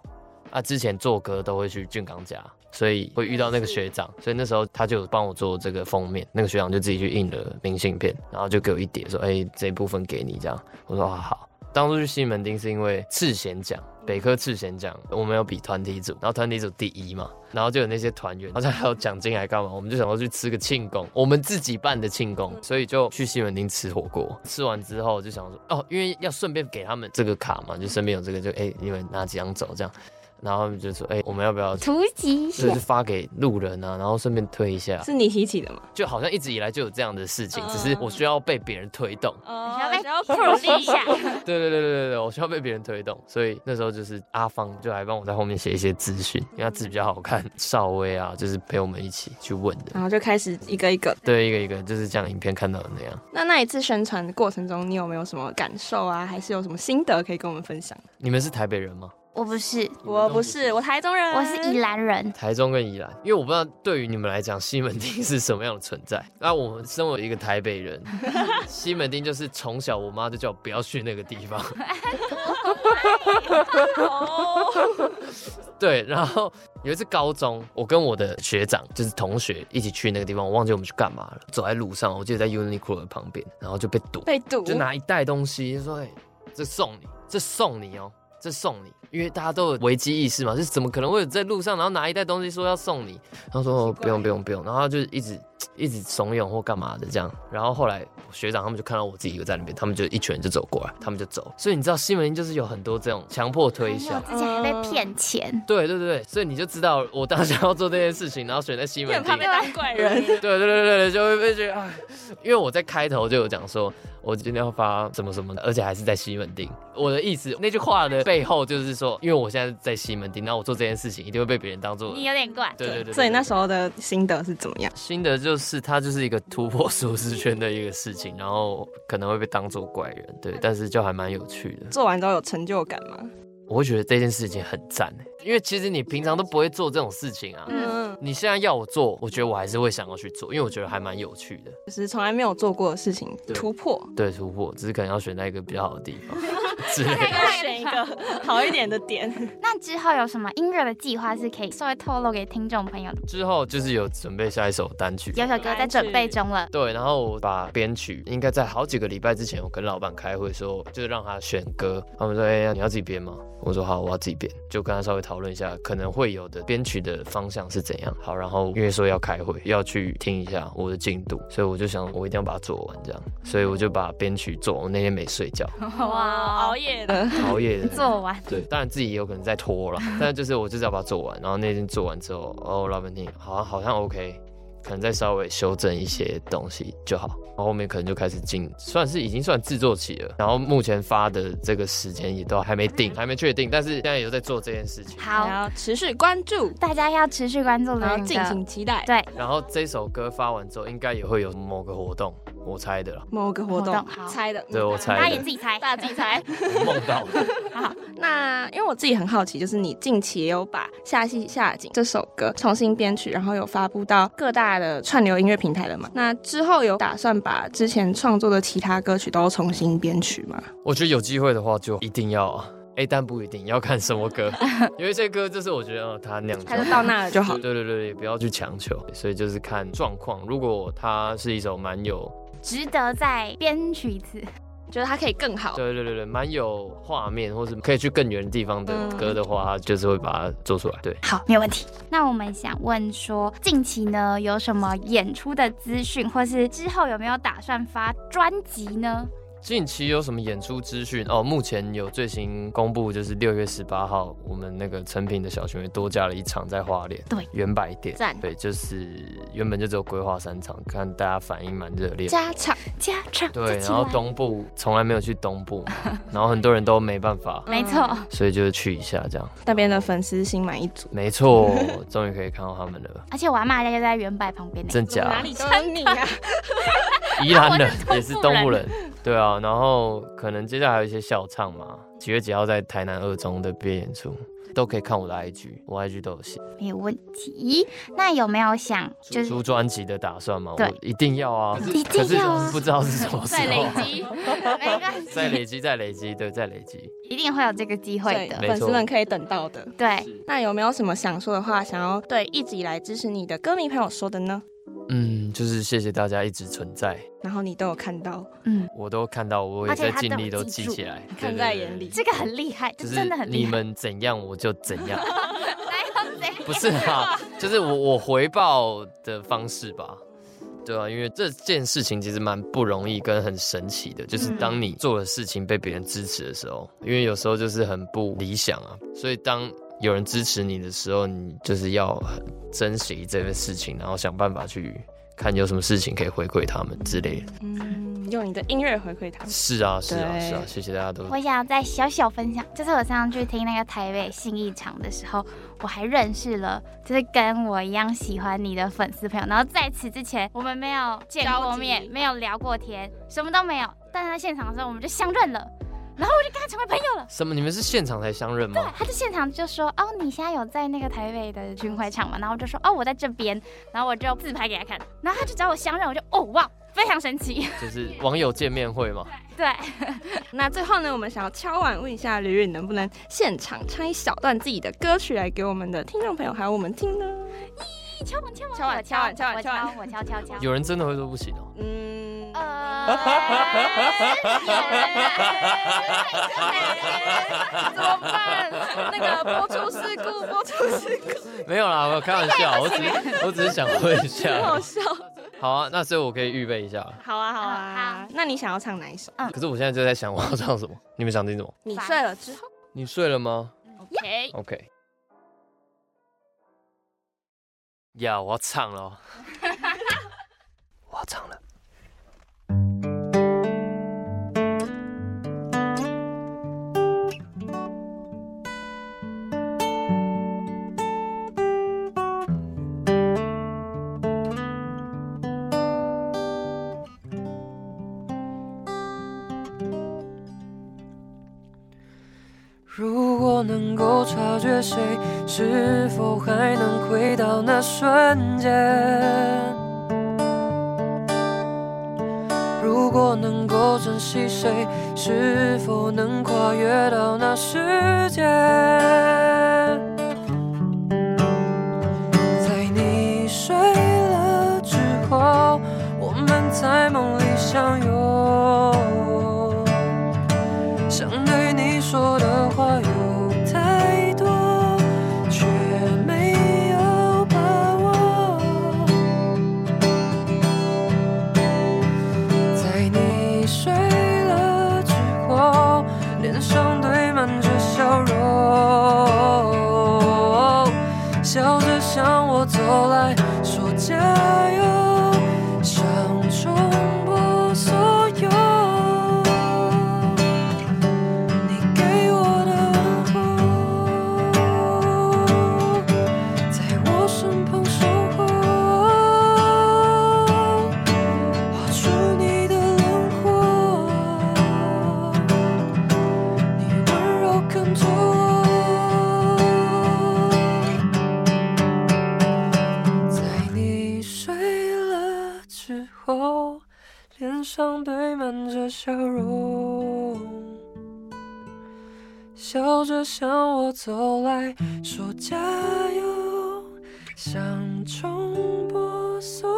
啊，之前做歌都会去俊刚家，所以会遇到那个学长，所以那时候他就帮我做这个封面，那个学长就自己去印了明信片，然后就给我一叠，说，哎、欸，这一部分给你这样。我说，啊好。当初去西门町是因为赤贤奖，北科赤贤奖，我们有比团体组，然后团体组第一嘛，然后就有那些团员，好像还有奖金还干嘛，我们就想说去吃个庆功，我们自己办的庆功，所以就去西门町吃火锅，吃完之后就想说，哦，因为要顺便给他们这个卡嘛，就身边有这个，就哎、欸，你们拿几张走这样。然后他们就说：“哎、欸，我们要不要突击？就是发给路人啊，然后顺便推一下。”是你提起的吗？就好像一直以来就有这样的事情，uh, 只是我需要被别人推动。哦、uh, 被，需要被鼓励一下。[laughs] 对对对对对对，我需要被别人推动，所以那时候就是阿芳就来帮我在后面写一些资讯，因为他字比较好看。邵威啊，就是陪我们一起去问的。然后就开始一个一个，对，一个一个就是像影片看到的那样。那那一次宣传的过程中，你有没有什么感受啊？还是有什么心得可以跟我们分享？你们是台北人吗？我不是，我不是，我台中人，我是宜兰人。台中跟宜兰，因为我不知道对于你们来讲西门町是什么样的存在。[laughs] 那我们身为一个台北人，[laughs] 西门町就是从小我妈就叫我不要去那个地方。[laughs] 对，然后有一次高中，我跟我的学长就是同学一起去那个地方，我忘记我们去干嘛了。走在路上，我记得在 Uniqlo 的旁边，然后就被堵，被堵，就拿一袋东西，就说：“哎，这送你，这送你哦。”这送你，因为大家都有危机意识嘛，就是怎么可能会有在路上，然后拿一袋东西说要送你，然后说、哦、不用不用不用，然后就一直一直怂恿或干嘛的这样，然后后来学长他们就看到我自己一个在那边，他们就一群人就走过来，他们就走，所以你知道西门町就是有很多这种强迫推销，之前还被骗钱，对对对对，所以你就知道我当时要做这件事情，然后选在西门町，怕被当怪人，[laughs] 对对对对对，就会被觉得啊，因为我在开头就有讲说。我今天要发什么什么的，而且还是在西门町。我的意思，那句话的背后就是说，因为我现在在西门町，然后我做这件事情一定会被别人当做你有点怪。对对对，对。所以那时候的心得是怎么样？心得就是它就是一个突破舒适圈的一个事情，然后可能会被当做怪人，对，但是就还蛮有趣的。做完之后有成就感吗？我会觉得这件事情很赞，因为其实你平常都不会做这种事情啊。嗯。你现在要我做，我觉得我还是会想要去做，因为我觉得还蛮有趣的，就是从来没有做过的事情，突破。对，突破，只是可能要选在一个比较好的地方。[laughs] 之类的。选一个 [laughs] 好一点的点。[laughs] 那之后有什么音乐的计划是可以稍微透露给听众朋友的？之后就是有准备下一首单曲，有首歌在准备中了。对，然后我把编曲应该在好几个礼拜之前，我跟老板开会说，就是让他选歌。他们说：“哎呀，你要自己编吗？”我说：“好，我要自己编。”就跟他稍微讨论一下可能会有的编曲的方向是怎样。好，然后因为说要开会，要去听一下我的进度，所以我就想我一定要把它做完，这样，所以我就把编曲做完。我那天没睡觉，[laughs] 哇，熬夜的。熬夜的做完，对，当然自己也有可能在拖了，但就是我就是要把它做完，然后那天做完之后，哦，老板听，好像好像 OK，可能再稍微修正一些东西就好，然后后面可能就开始进，算是已经算制作期了，然后目前发的这个时间也都还没定，还没确定，但是现在有在做这件事情，好，要持续关注，大家要持续关注，然后敬请期待，对，然后这首歌发完之后，应该也会有某个活动。我猜的了，某个活动，好猜的，对，我猜的，大家也自己猜，大家自己猜，梦到的。[laughs] 好，那因为我自己很好奇，就是你近期也有把《夏夕夏景》这首歌重新编曲，然后有发布到各大的串流音乐平台了嘛？那之后有打算把之前创作的其他歌曲都重新编曲吗？我觉得有机会的话，就一定要啊。哎，但不一定要看什么歌，[laughs] 有一些歌就是我觉得他那样，他就到那了就好。对对对，也不要去强求，所以就是看状况。如果他是一首蛮有值得再编曲一次。觉得它可以更好，对对对对，蛮有画面，或是可以去更远的地方的歌的话，他就是会把它做出来。对，好，没有问题。那我们想问说，近期呢有什么演出的资讯，或是之后有没有打算发专辑呢？近期有什么演出资讯？哦？目前有最新公布，就是六月十八号，我们那个成品的小巡回多加了一场在花莲，对，原百店，赞，对，就是原本就只有规划三场，看大家反应蛮热烈，加场加场，对，然后东部从来没有去东部，[laughs] 然后很多人都没办法，没错，所以就是去一下这样，那边的粉丝心满意足，没错，[laughs] 终于可以看到他们了，而且我阿妈家就在原百旁边，真假？哪里？都有你啊，[laughs] 宜兰人也是东部人，对啊。然后可能接下来还有一些校唱嘛，几月几号在台南二中的毕业演出，都可以看我的 IG，我 IG 都有写，没有问题。那有没有想就是出专辑的打算吗？对，我一定要啊，一定要啊，不知道是什么时候。再累积，[laughs] 没关系，再累积，再累积，对，再累积，一定会有这个机会的，粉丝们可以等到的。对，那有没有什么想说的话，想要对一直以来支持你的歌迷朋友说的呢？嗯，就是谢谢大家一直存在，然后你都有看到，嗯，我都看到，我也在尽力都记起来，看在眼里，这个很厉害，就是真的很厉害。你们怎样我就怎样，[laughs] 不是啊，就是我我回报的方式吧，对啊，因为这件事情其实蛮不容易跟很神奇的，就是当你做的事情被别人支持的时候，因为有时候就是很不理想啊，所以当。有人支持你的时候，你就是要很珍惜这件事情，然后想办法去看有什么事情可以回馈他们之类的。嗯，用你的音乐回馈他们。是啊，是啊，是啊，谢谢大家都。我想要再小小分享，就是我上去听那个台北信义场的时候，我还认识了就是跟我一样喜欢你的粉丝朋友。然后在此之前，我们没有见过面，没有聊过天，什么都没有。但是在现场的时候，我们就相认了。然后我就跟他成为朋友了。什么？你们是现场才相认吗？对，他在现场就说：“哦，你现在有在那个台北的巡回场吗？”然后我就说：“哦，我在这边。”然后我就自拍给他看，然后他就找我相认，我就哦哇，非常神奇。就是网友见面会嘛。对。那最后呢，我们想要敲碗问一下吕允，能不能现场唱一小段自己的歌曲来给我们的听众朋友还有我们听呢？咦，敲门敲门敲碗敲碗敲碗敲敲敲敲。有人真的会说不行哦。嗯。呃，怎么办？那个播出事故，播出事故。没有啦，我开玩笑，我只是我只是想问一下。好笑。好啊，那所以我可以预备一下。好啊，好啊。那你想要唱哪一首？可是我现在就在想我要唱什么。你们想听什么？你睡了之后。你睡了吗？OK。呀，我要唱了。[laughs] 我要唱了。察觉谁，是否还能回到那瞬间？如果能够珍惜谁，是否能跨越到那时间？笑着向我走来说加油笑着向我走来说加油想冲破所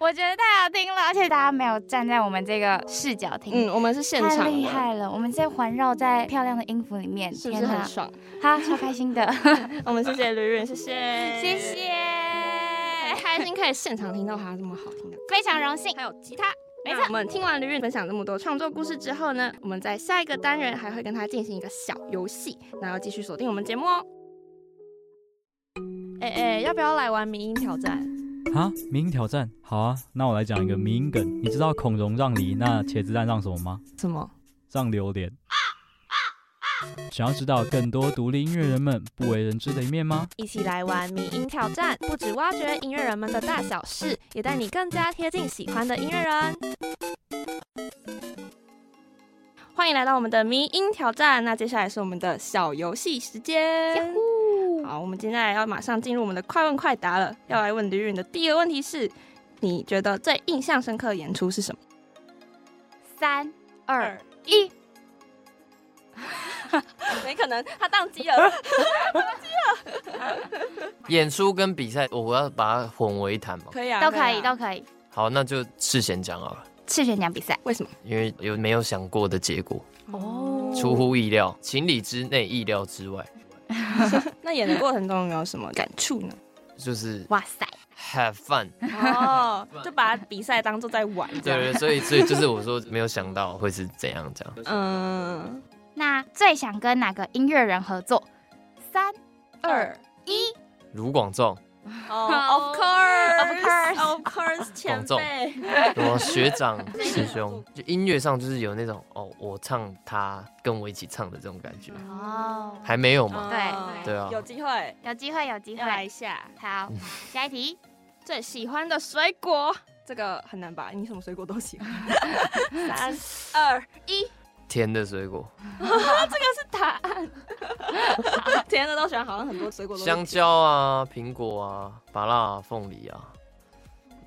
我觉得太好听了，而且大家没有站在我们这个视角听，嗯，我们是现场，太厉害了，我们在环绕在漂亮的音符里面，是不是很爽？好，超开心的。[laughs] 我们谢谢吕允，谢谢，谢谢，开心可以现场听到他这么好听的，非常荣幸。还有吉他。没错，我们听完吕允分享这么多创作故事之后呢，我们在下一个单元还会跟他进行一个小游戏，那要继续锁定我们节目哦。哎哎，要不要来玩迷音挑战？啊，迷音挑战，好啊，那我来讲一个迷音梗。你知道孔融让梨，那茄子蛋让什么吗？什么？让榴莲。想要知道更多独立音乐人们不为人知的一面吗？一起来玩迷音挑战，不止挖掘音乐人们的大小事，也带你更加贴近喜欢的音乐人。欢迎来到我们的迷音挑战，那接下来是我们的小游戏时间。好，我们接下来要马上进入我们的快问快答了。要来问吕允的第一个问题是：你觉得最印象深刻的演出是什么？三二一。[laughs] 没可能，他宕机了，宕机了。演出跟比赛，我要把它混为一谈嘛？可以啊，都可以，都可以。好，那就事先讲好了。赤衔奖比赛，为什么？因为有没有想过的结果哦，出乎意料，情理之内，意料之外。[laughs] 那演的过程中有没有什么感触呢？就是哇塞，have fun 哦，就把比赛当做在玩。对对，所以所以就是我说没有想到会是怎样这样。[laughs] 嗯。那最想跟哪个音乐人合作？三、二、一。卢广仲。哦，[laughs] Of course，Of course，Of course，[laughs] 前辈。我学长师兄，就音乐上就是有那种哦，我唱他跟我一起唱的这种感觉。哦。还没有嘛？对对啊。有机会，有机会，有机会。来一下。好，下一题。最喜欢的水果？这个很难吧？你什么水果都喜欢。[laughs] 三、二、一。甜的水果，[laughs] 这个是答案。[laughs] 甜的都喜欢，好像很多水果都。香蕉啊，苹果啊，芭乐、凤梨啊，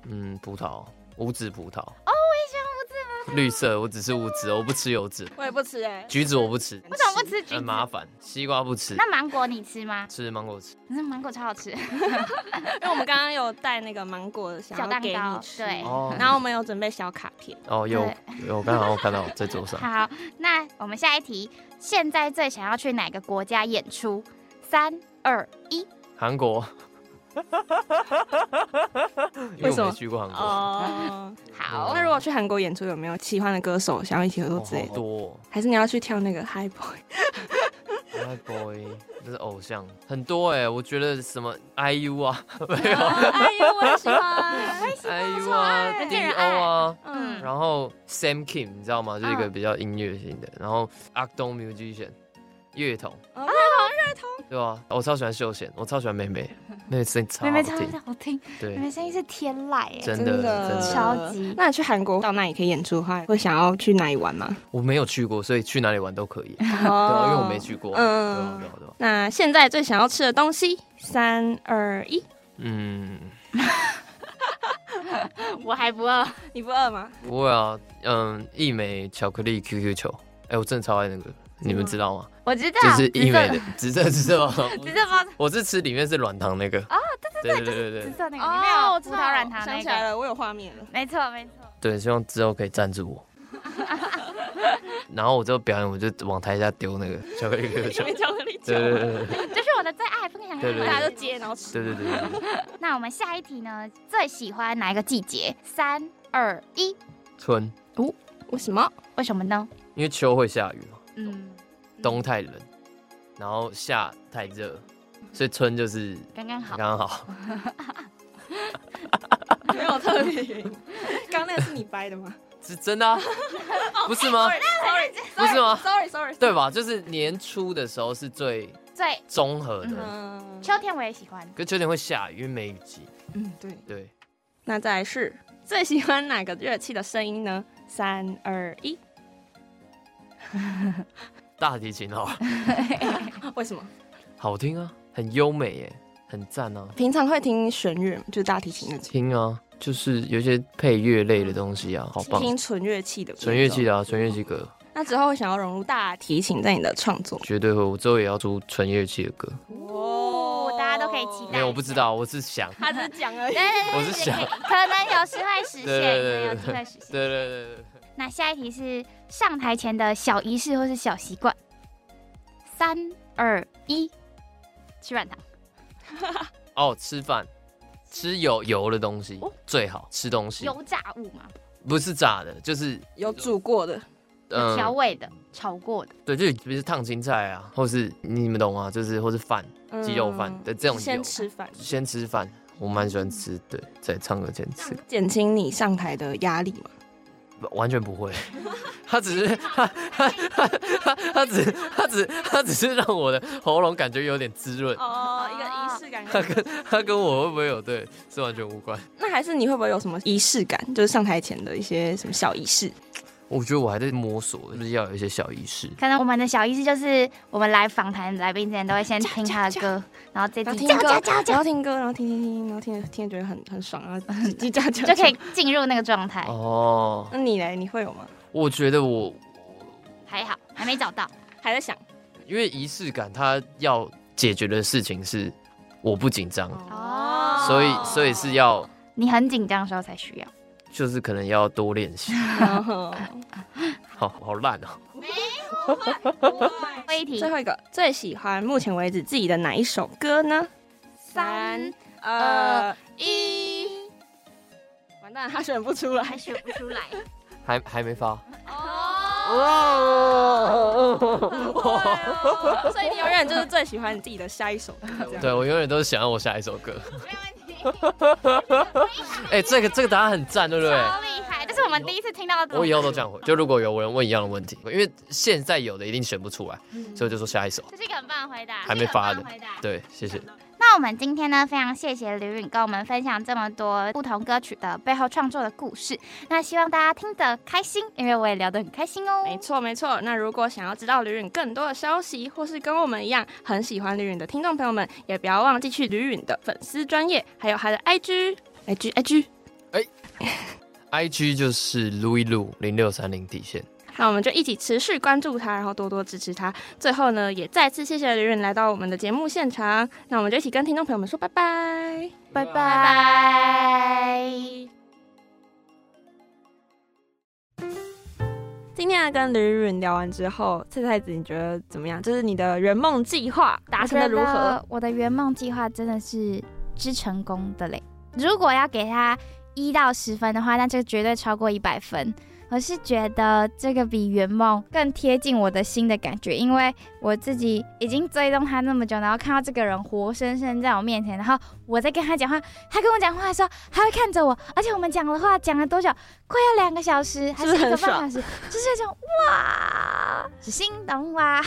嗯，葡萄，无籽葡萄。哦，我也喜欢无籽。绿色，我只吃无籽，我不吃有籽。我也不吃哎。橘子我不吃。为什么不吃橘子？很麻烦。西瓜不吃。那芒果你吃吗？吃芒果吃。那芒果超好吃。[laughs] 因为我们刚刚有带那个芒果的小蛋糕，对。然后我们有准备小卡片。哦，有有，刚好我看到在桌上。好，那我们下一题，现在最想要去哪个国家演出？三二一。韩国。[laughs] 为什么？没去过韩国哦。[laughs] 好，那如果去韩国演出，有没有喜欢的歌手想要一起合作之类的？多。还是你要去跳那个 High Boy？High Boy，这是偶像，很多哎。我觉得什么 IU 啊，没有 IU 我也喜欢，[laughs] IU 啊，D.O 啊，嗯，然后 Sam Kim 你知道吗？就是一个比较音乐型的，然后 Akdong Musician。乐童，乐童，对啊，我超喜欢秀贤，我超喜欢妹妹，[laughs] 妹妹声音超妹妹超好听，对，妹妹声音是天籁，哎，真的，超级。那你去韩国到那里可以演出的话，会想要去哪里玩吗？我没有去过，所以去哪里玩都可以，[laughs] 对，因为我没去过。嗯，那现在最想要吃的东西，三二一，嗯，[laughs] 我还不饿，你不饿吗？不会啊，嗯，一枚巧克力 QQ 球，哎，我真的超爱那个。你们知道吗？我知道，就是一枚的紫色，[laughs] 紫色吗？紫色吗？我是吃里面是软糖那个。啊，对对对对对，紫色那个里面有葡萄软糖，想起来了，我有画面了。没错没错。对，希望之后可以赞助我。[laughs] 然后我就表演，我就往台下丢那个巧克力球。巧克力球。对对对对。这是我的最爱，不可以想象。大家都接然后吃。对对对对。那我们下一题呢？最喜欢哪一个季节？三二一。春。哦？为什么？为什么呢？因为秋会下雨嘛。嗯。冬太冷，然后夏太热，所以春就是刚刚好，刚刚好。没有特别原因。刚那个是你掰的吗？[laughs] 是真的啊，[laughs] 不是吗？[laughs] Sorry，不是吗？Sorry，Sorry，对吧？就是年初的时候是最最综合的。秋天我也喜欢，可是秋天会下雨，因为梅雨季。嗯，对对。那再来是最喜欢哪个乐器的声音呢？三二一。大提琴哦，[laughs] 为什么？好听啊，很优美耶，很赞啊。平常会听弦乐就是大提琴的。听啊，就是有一些配乐类的东西啊，好棒。听纯乐器的，纯乐器的啊，纯乐器歌。那之后会想要融入大提琴在你的创作？绝对会，我之后也要出纯乐器的歌。哦，大家都。可以期待。没有，我不知道，我是想，他只是讲而已。[laughs] 我是想，可能有时会实现，对对对有机会实现。对对对对。那下一题是上台前的小仪式或是小习惯。三二一，吃软糖。[laughs] 哦，吃饭，吃有油的东西最好，吃东西。油炸物吗？不是炸的，就是有煮过的，有调味的，炒过的。对，就比如烫青菜啊，或是你们懂吗？就是或是饭，鸡肉饭的这种。先吃饭，先吃饭，我蛮喜欢吃，对，在唱歌前吃，减轻你上台的压力嘛。完全不会，[laughs] 他只是他他他他他只他只他只是让我的喉咙感觉有点滋润哦，一个仪式感。他跟他跟我会不会有对是完全无关。那还是你会不会有什么仪式感？就是上台前的一些什么小仪式？我觉得我还在摸索，就是要有一些小仪式。可能我们的小仪式就是，我们来访谈来宾之前都会先听他的歌，[laughs] 然后再听歌，然后听歌，[laughs] 然后听听听，然后听听觉得很很爽，然后叽叽喳就可以进入那个状态。哦，那你呢？你会有吗？我觉得我还好，还没找到，还在想。因为仪式感，它要解决的事情是我不紧张哦，所以所以是要你很紧张的时候才需要。就是可能要多练习。[laughs] 好好烂哦。没有。[laughs] 最后一个，最喜欢目前为止自己的哪一首歌呢？三二一。完蛋，他选不出来，还选不出来。[laughs] 还还没发。哦。所以你永远就是最喜欢你自己的下一首歌。对，我永远都是想要我下一首歌。[laughs] 哎、欸，这个这个答案很赞，对不对？超厉害，这是我们第一次听到的。我以后都这样回，就如果有人问一样的问题，因为现在有的一定选不出来，所以就说下一首。这是一个很棒的回答，还没发的。回答对，谢谢。那我们今天呢，非常谢谢吕允跟我们分享这么多不同歌曲的背后创作的故事。那希望大家听得开心，因为我也聊得很开心哦。没错没错。那如果想要知道吕允更多的消息，或是跟我们一样很喜欢吕允的听众朋友们，也不要忘记去吕允的粉丝专业，还有他的 IG IG IG，哎，IG 就是 Louis Lu 零六三零底线。那我们就一起持续关注他，然后多多支持他。最后呢，也再次谢谢刘允来到我们的节目现场。那我们就一起跟听众朋友们说拜拜，拜拜。今天跟吕允聊完之后，菜菜子你觉得怎么样？就是你的圆梦计划达成的如何？我，我的圆梦计划真的是之成功的嘞。如果要给他一到十分的话，那就绝对超过一百分。我是觉得这个比圆梦更贴近我的心的感觉，因为我自己已经追踪他那么久，然后看到这个人活生生在我面前，然后我在跟他讲话，他跟我讲话的时候，他会看着我，而且我们讲的话讲了多久？快要两个小时，还 [laughs] 是一个半小时？就是那种哇，是心动哇！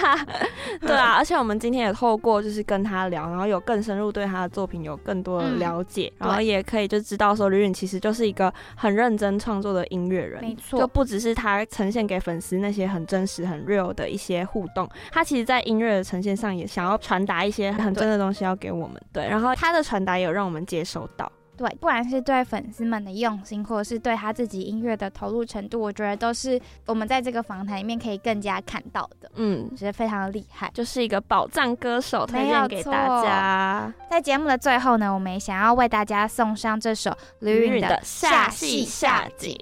[laughs] 对啊，而且我们今天也透过就是跟他聊，然后有更深入对他的作品有更多的了解，嗯、然后也可以就知道说吕允其实就是一个很认真创作的音乐人。没错，就不只是他呈现给粉丝那些很真实、很 real 的一些互动，他其实在音乐的呈现上也想要传达一些很真的东西要给我们。对，然后他的传达也有让我们接收到。对，不管是对粉丝们的用心，或者是对他自己音乐的投入程度，我觉得都是我们在这个访谈里面可以更加看到的。嗯，觉得非常的厉害，就是一个宝藏歌手，推荐给大家。在节目的最后呢，我们也想要为大家送上这首吕允的《下戏下井》。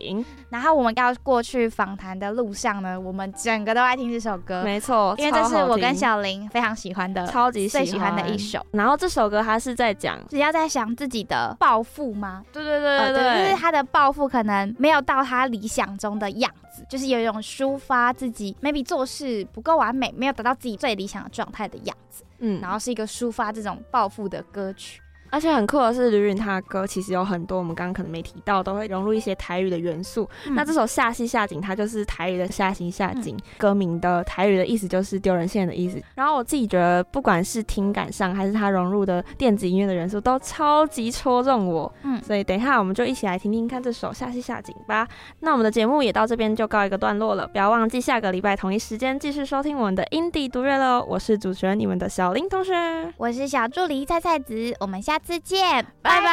然后我们要过去访谈的路上呢，我们整个都爱听这首歌。没错，因为这是我跟小林非常喜欢的，超级最喜欢的一首。然后这首歌它是在讲，只要在想自己的抱负吗？对对对对对，呃、就是他的抱负可能没有到他理想中的样子，就是有一种抒发自己 maybe 做事不够完美，没有达到自己最理想的状态的样子，嗯，然后是一个抒发这种抱负的歌曲。而且很酷的是，吕允他的歌其实有很多我们刚刚可能没提到，都会融入一些台语的元素。嗯、那这首下戏下井，它就是台语的下戏下井，嗯、歌名的台语的意思就是丢人现的意思。然后我自己觉得，不管是听感上，还是它融入的电子音乐的元素，都超级戳中我。嗯，所以等一下我们就一起来听听看这首下戏下井吧。那我们的节目也到这边就告一个段落了，不要忘记下个礼拜同一时间继续收听我们的 indie 独乐喽。我是主持人你们的小林同学，我是小助理菜菜子，我们下下次见，拜拜。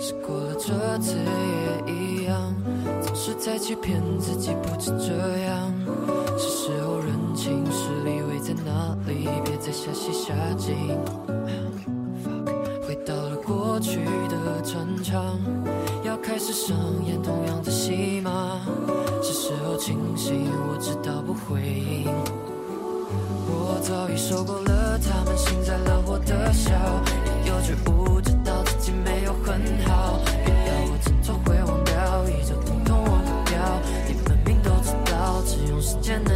是过了这次也一样，总是在欺骗自己，不止这样，是时候认清实力。哪里，别再瞎戏瞎劲。回到了过去的战场，要开始上演同样的戏码。是时候清醒，我知道不会赢。我早已受够了他们幸灾乐祸的笑，也有觉悟，知道自己没有很好。别要我挣脱会忘掉，依旧疼痛忘不掉。你分明都知道，只用时间能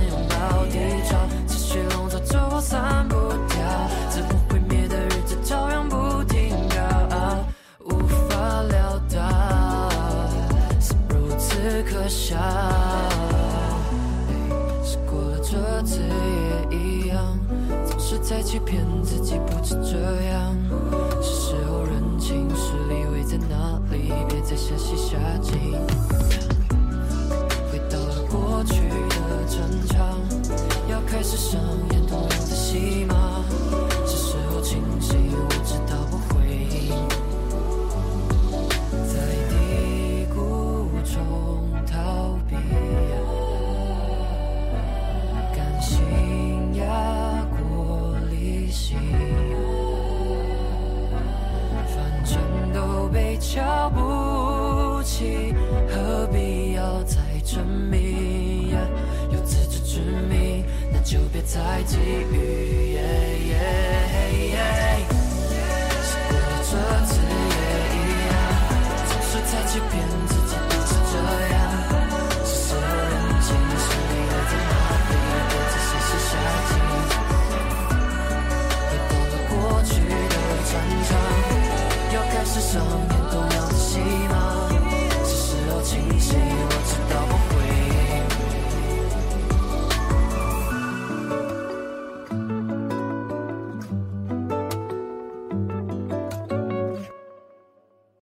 散不掉，自我毁灭的日子照样不停靠，无法料到是如此可笑。试过了这次也一样，总是在欺骗自己，不止这样。是时候认清实力位在哪里，别再瞎戏下井。回到了过去的战场，要开始上演同样起码。是时候清醒，我知道那就别再觊觎。试过了这次也一样，总是在欺骗自己，不是这样。是时候认清实力位在哪里，别再瞎戏瞎劲。回到了过去的战场，要开始上演。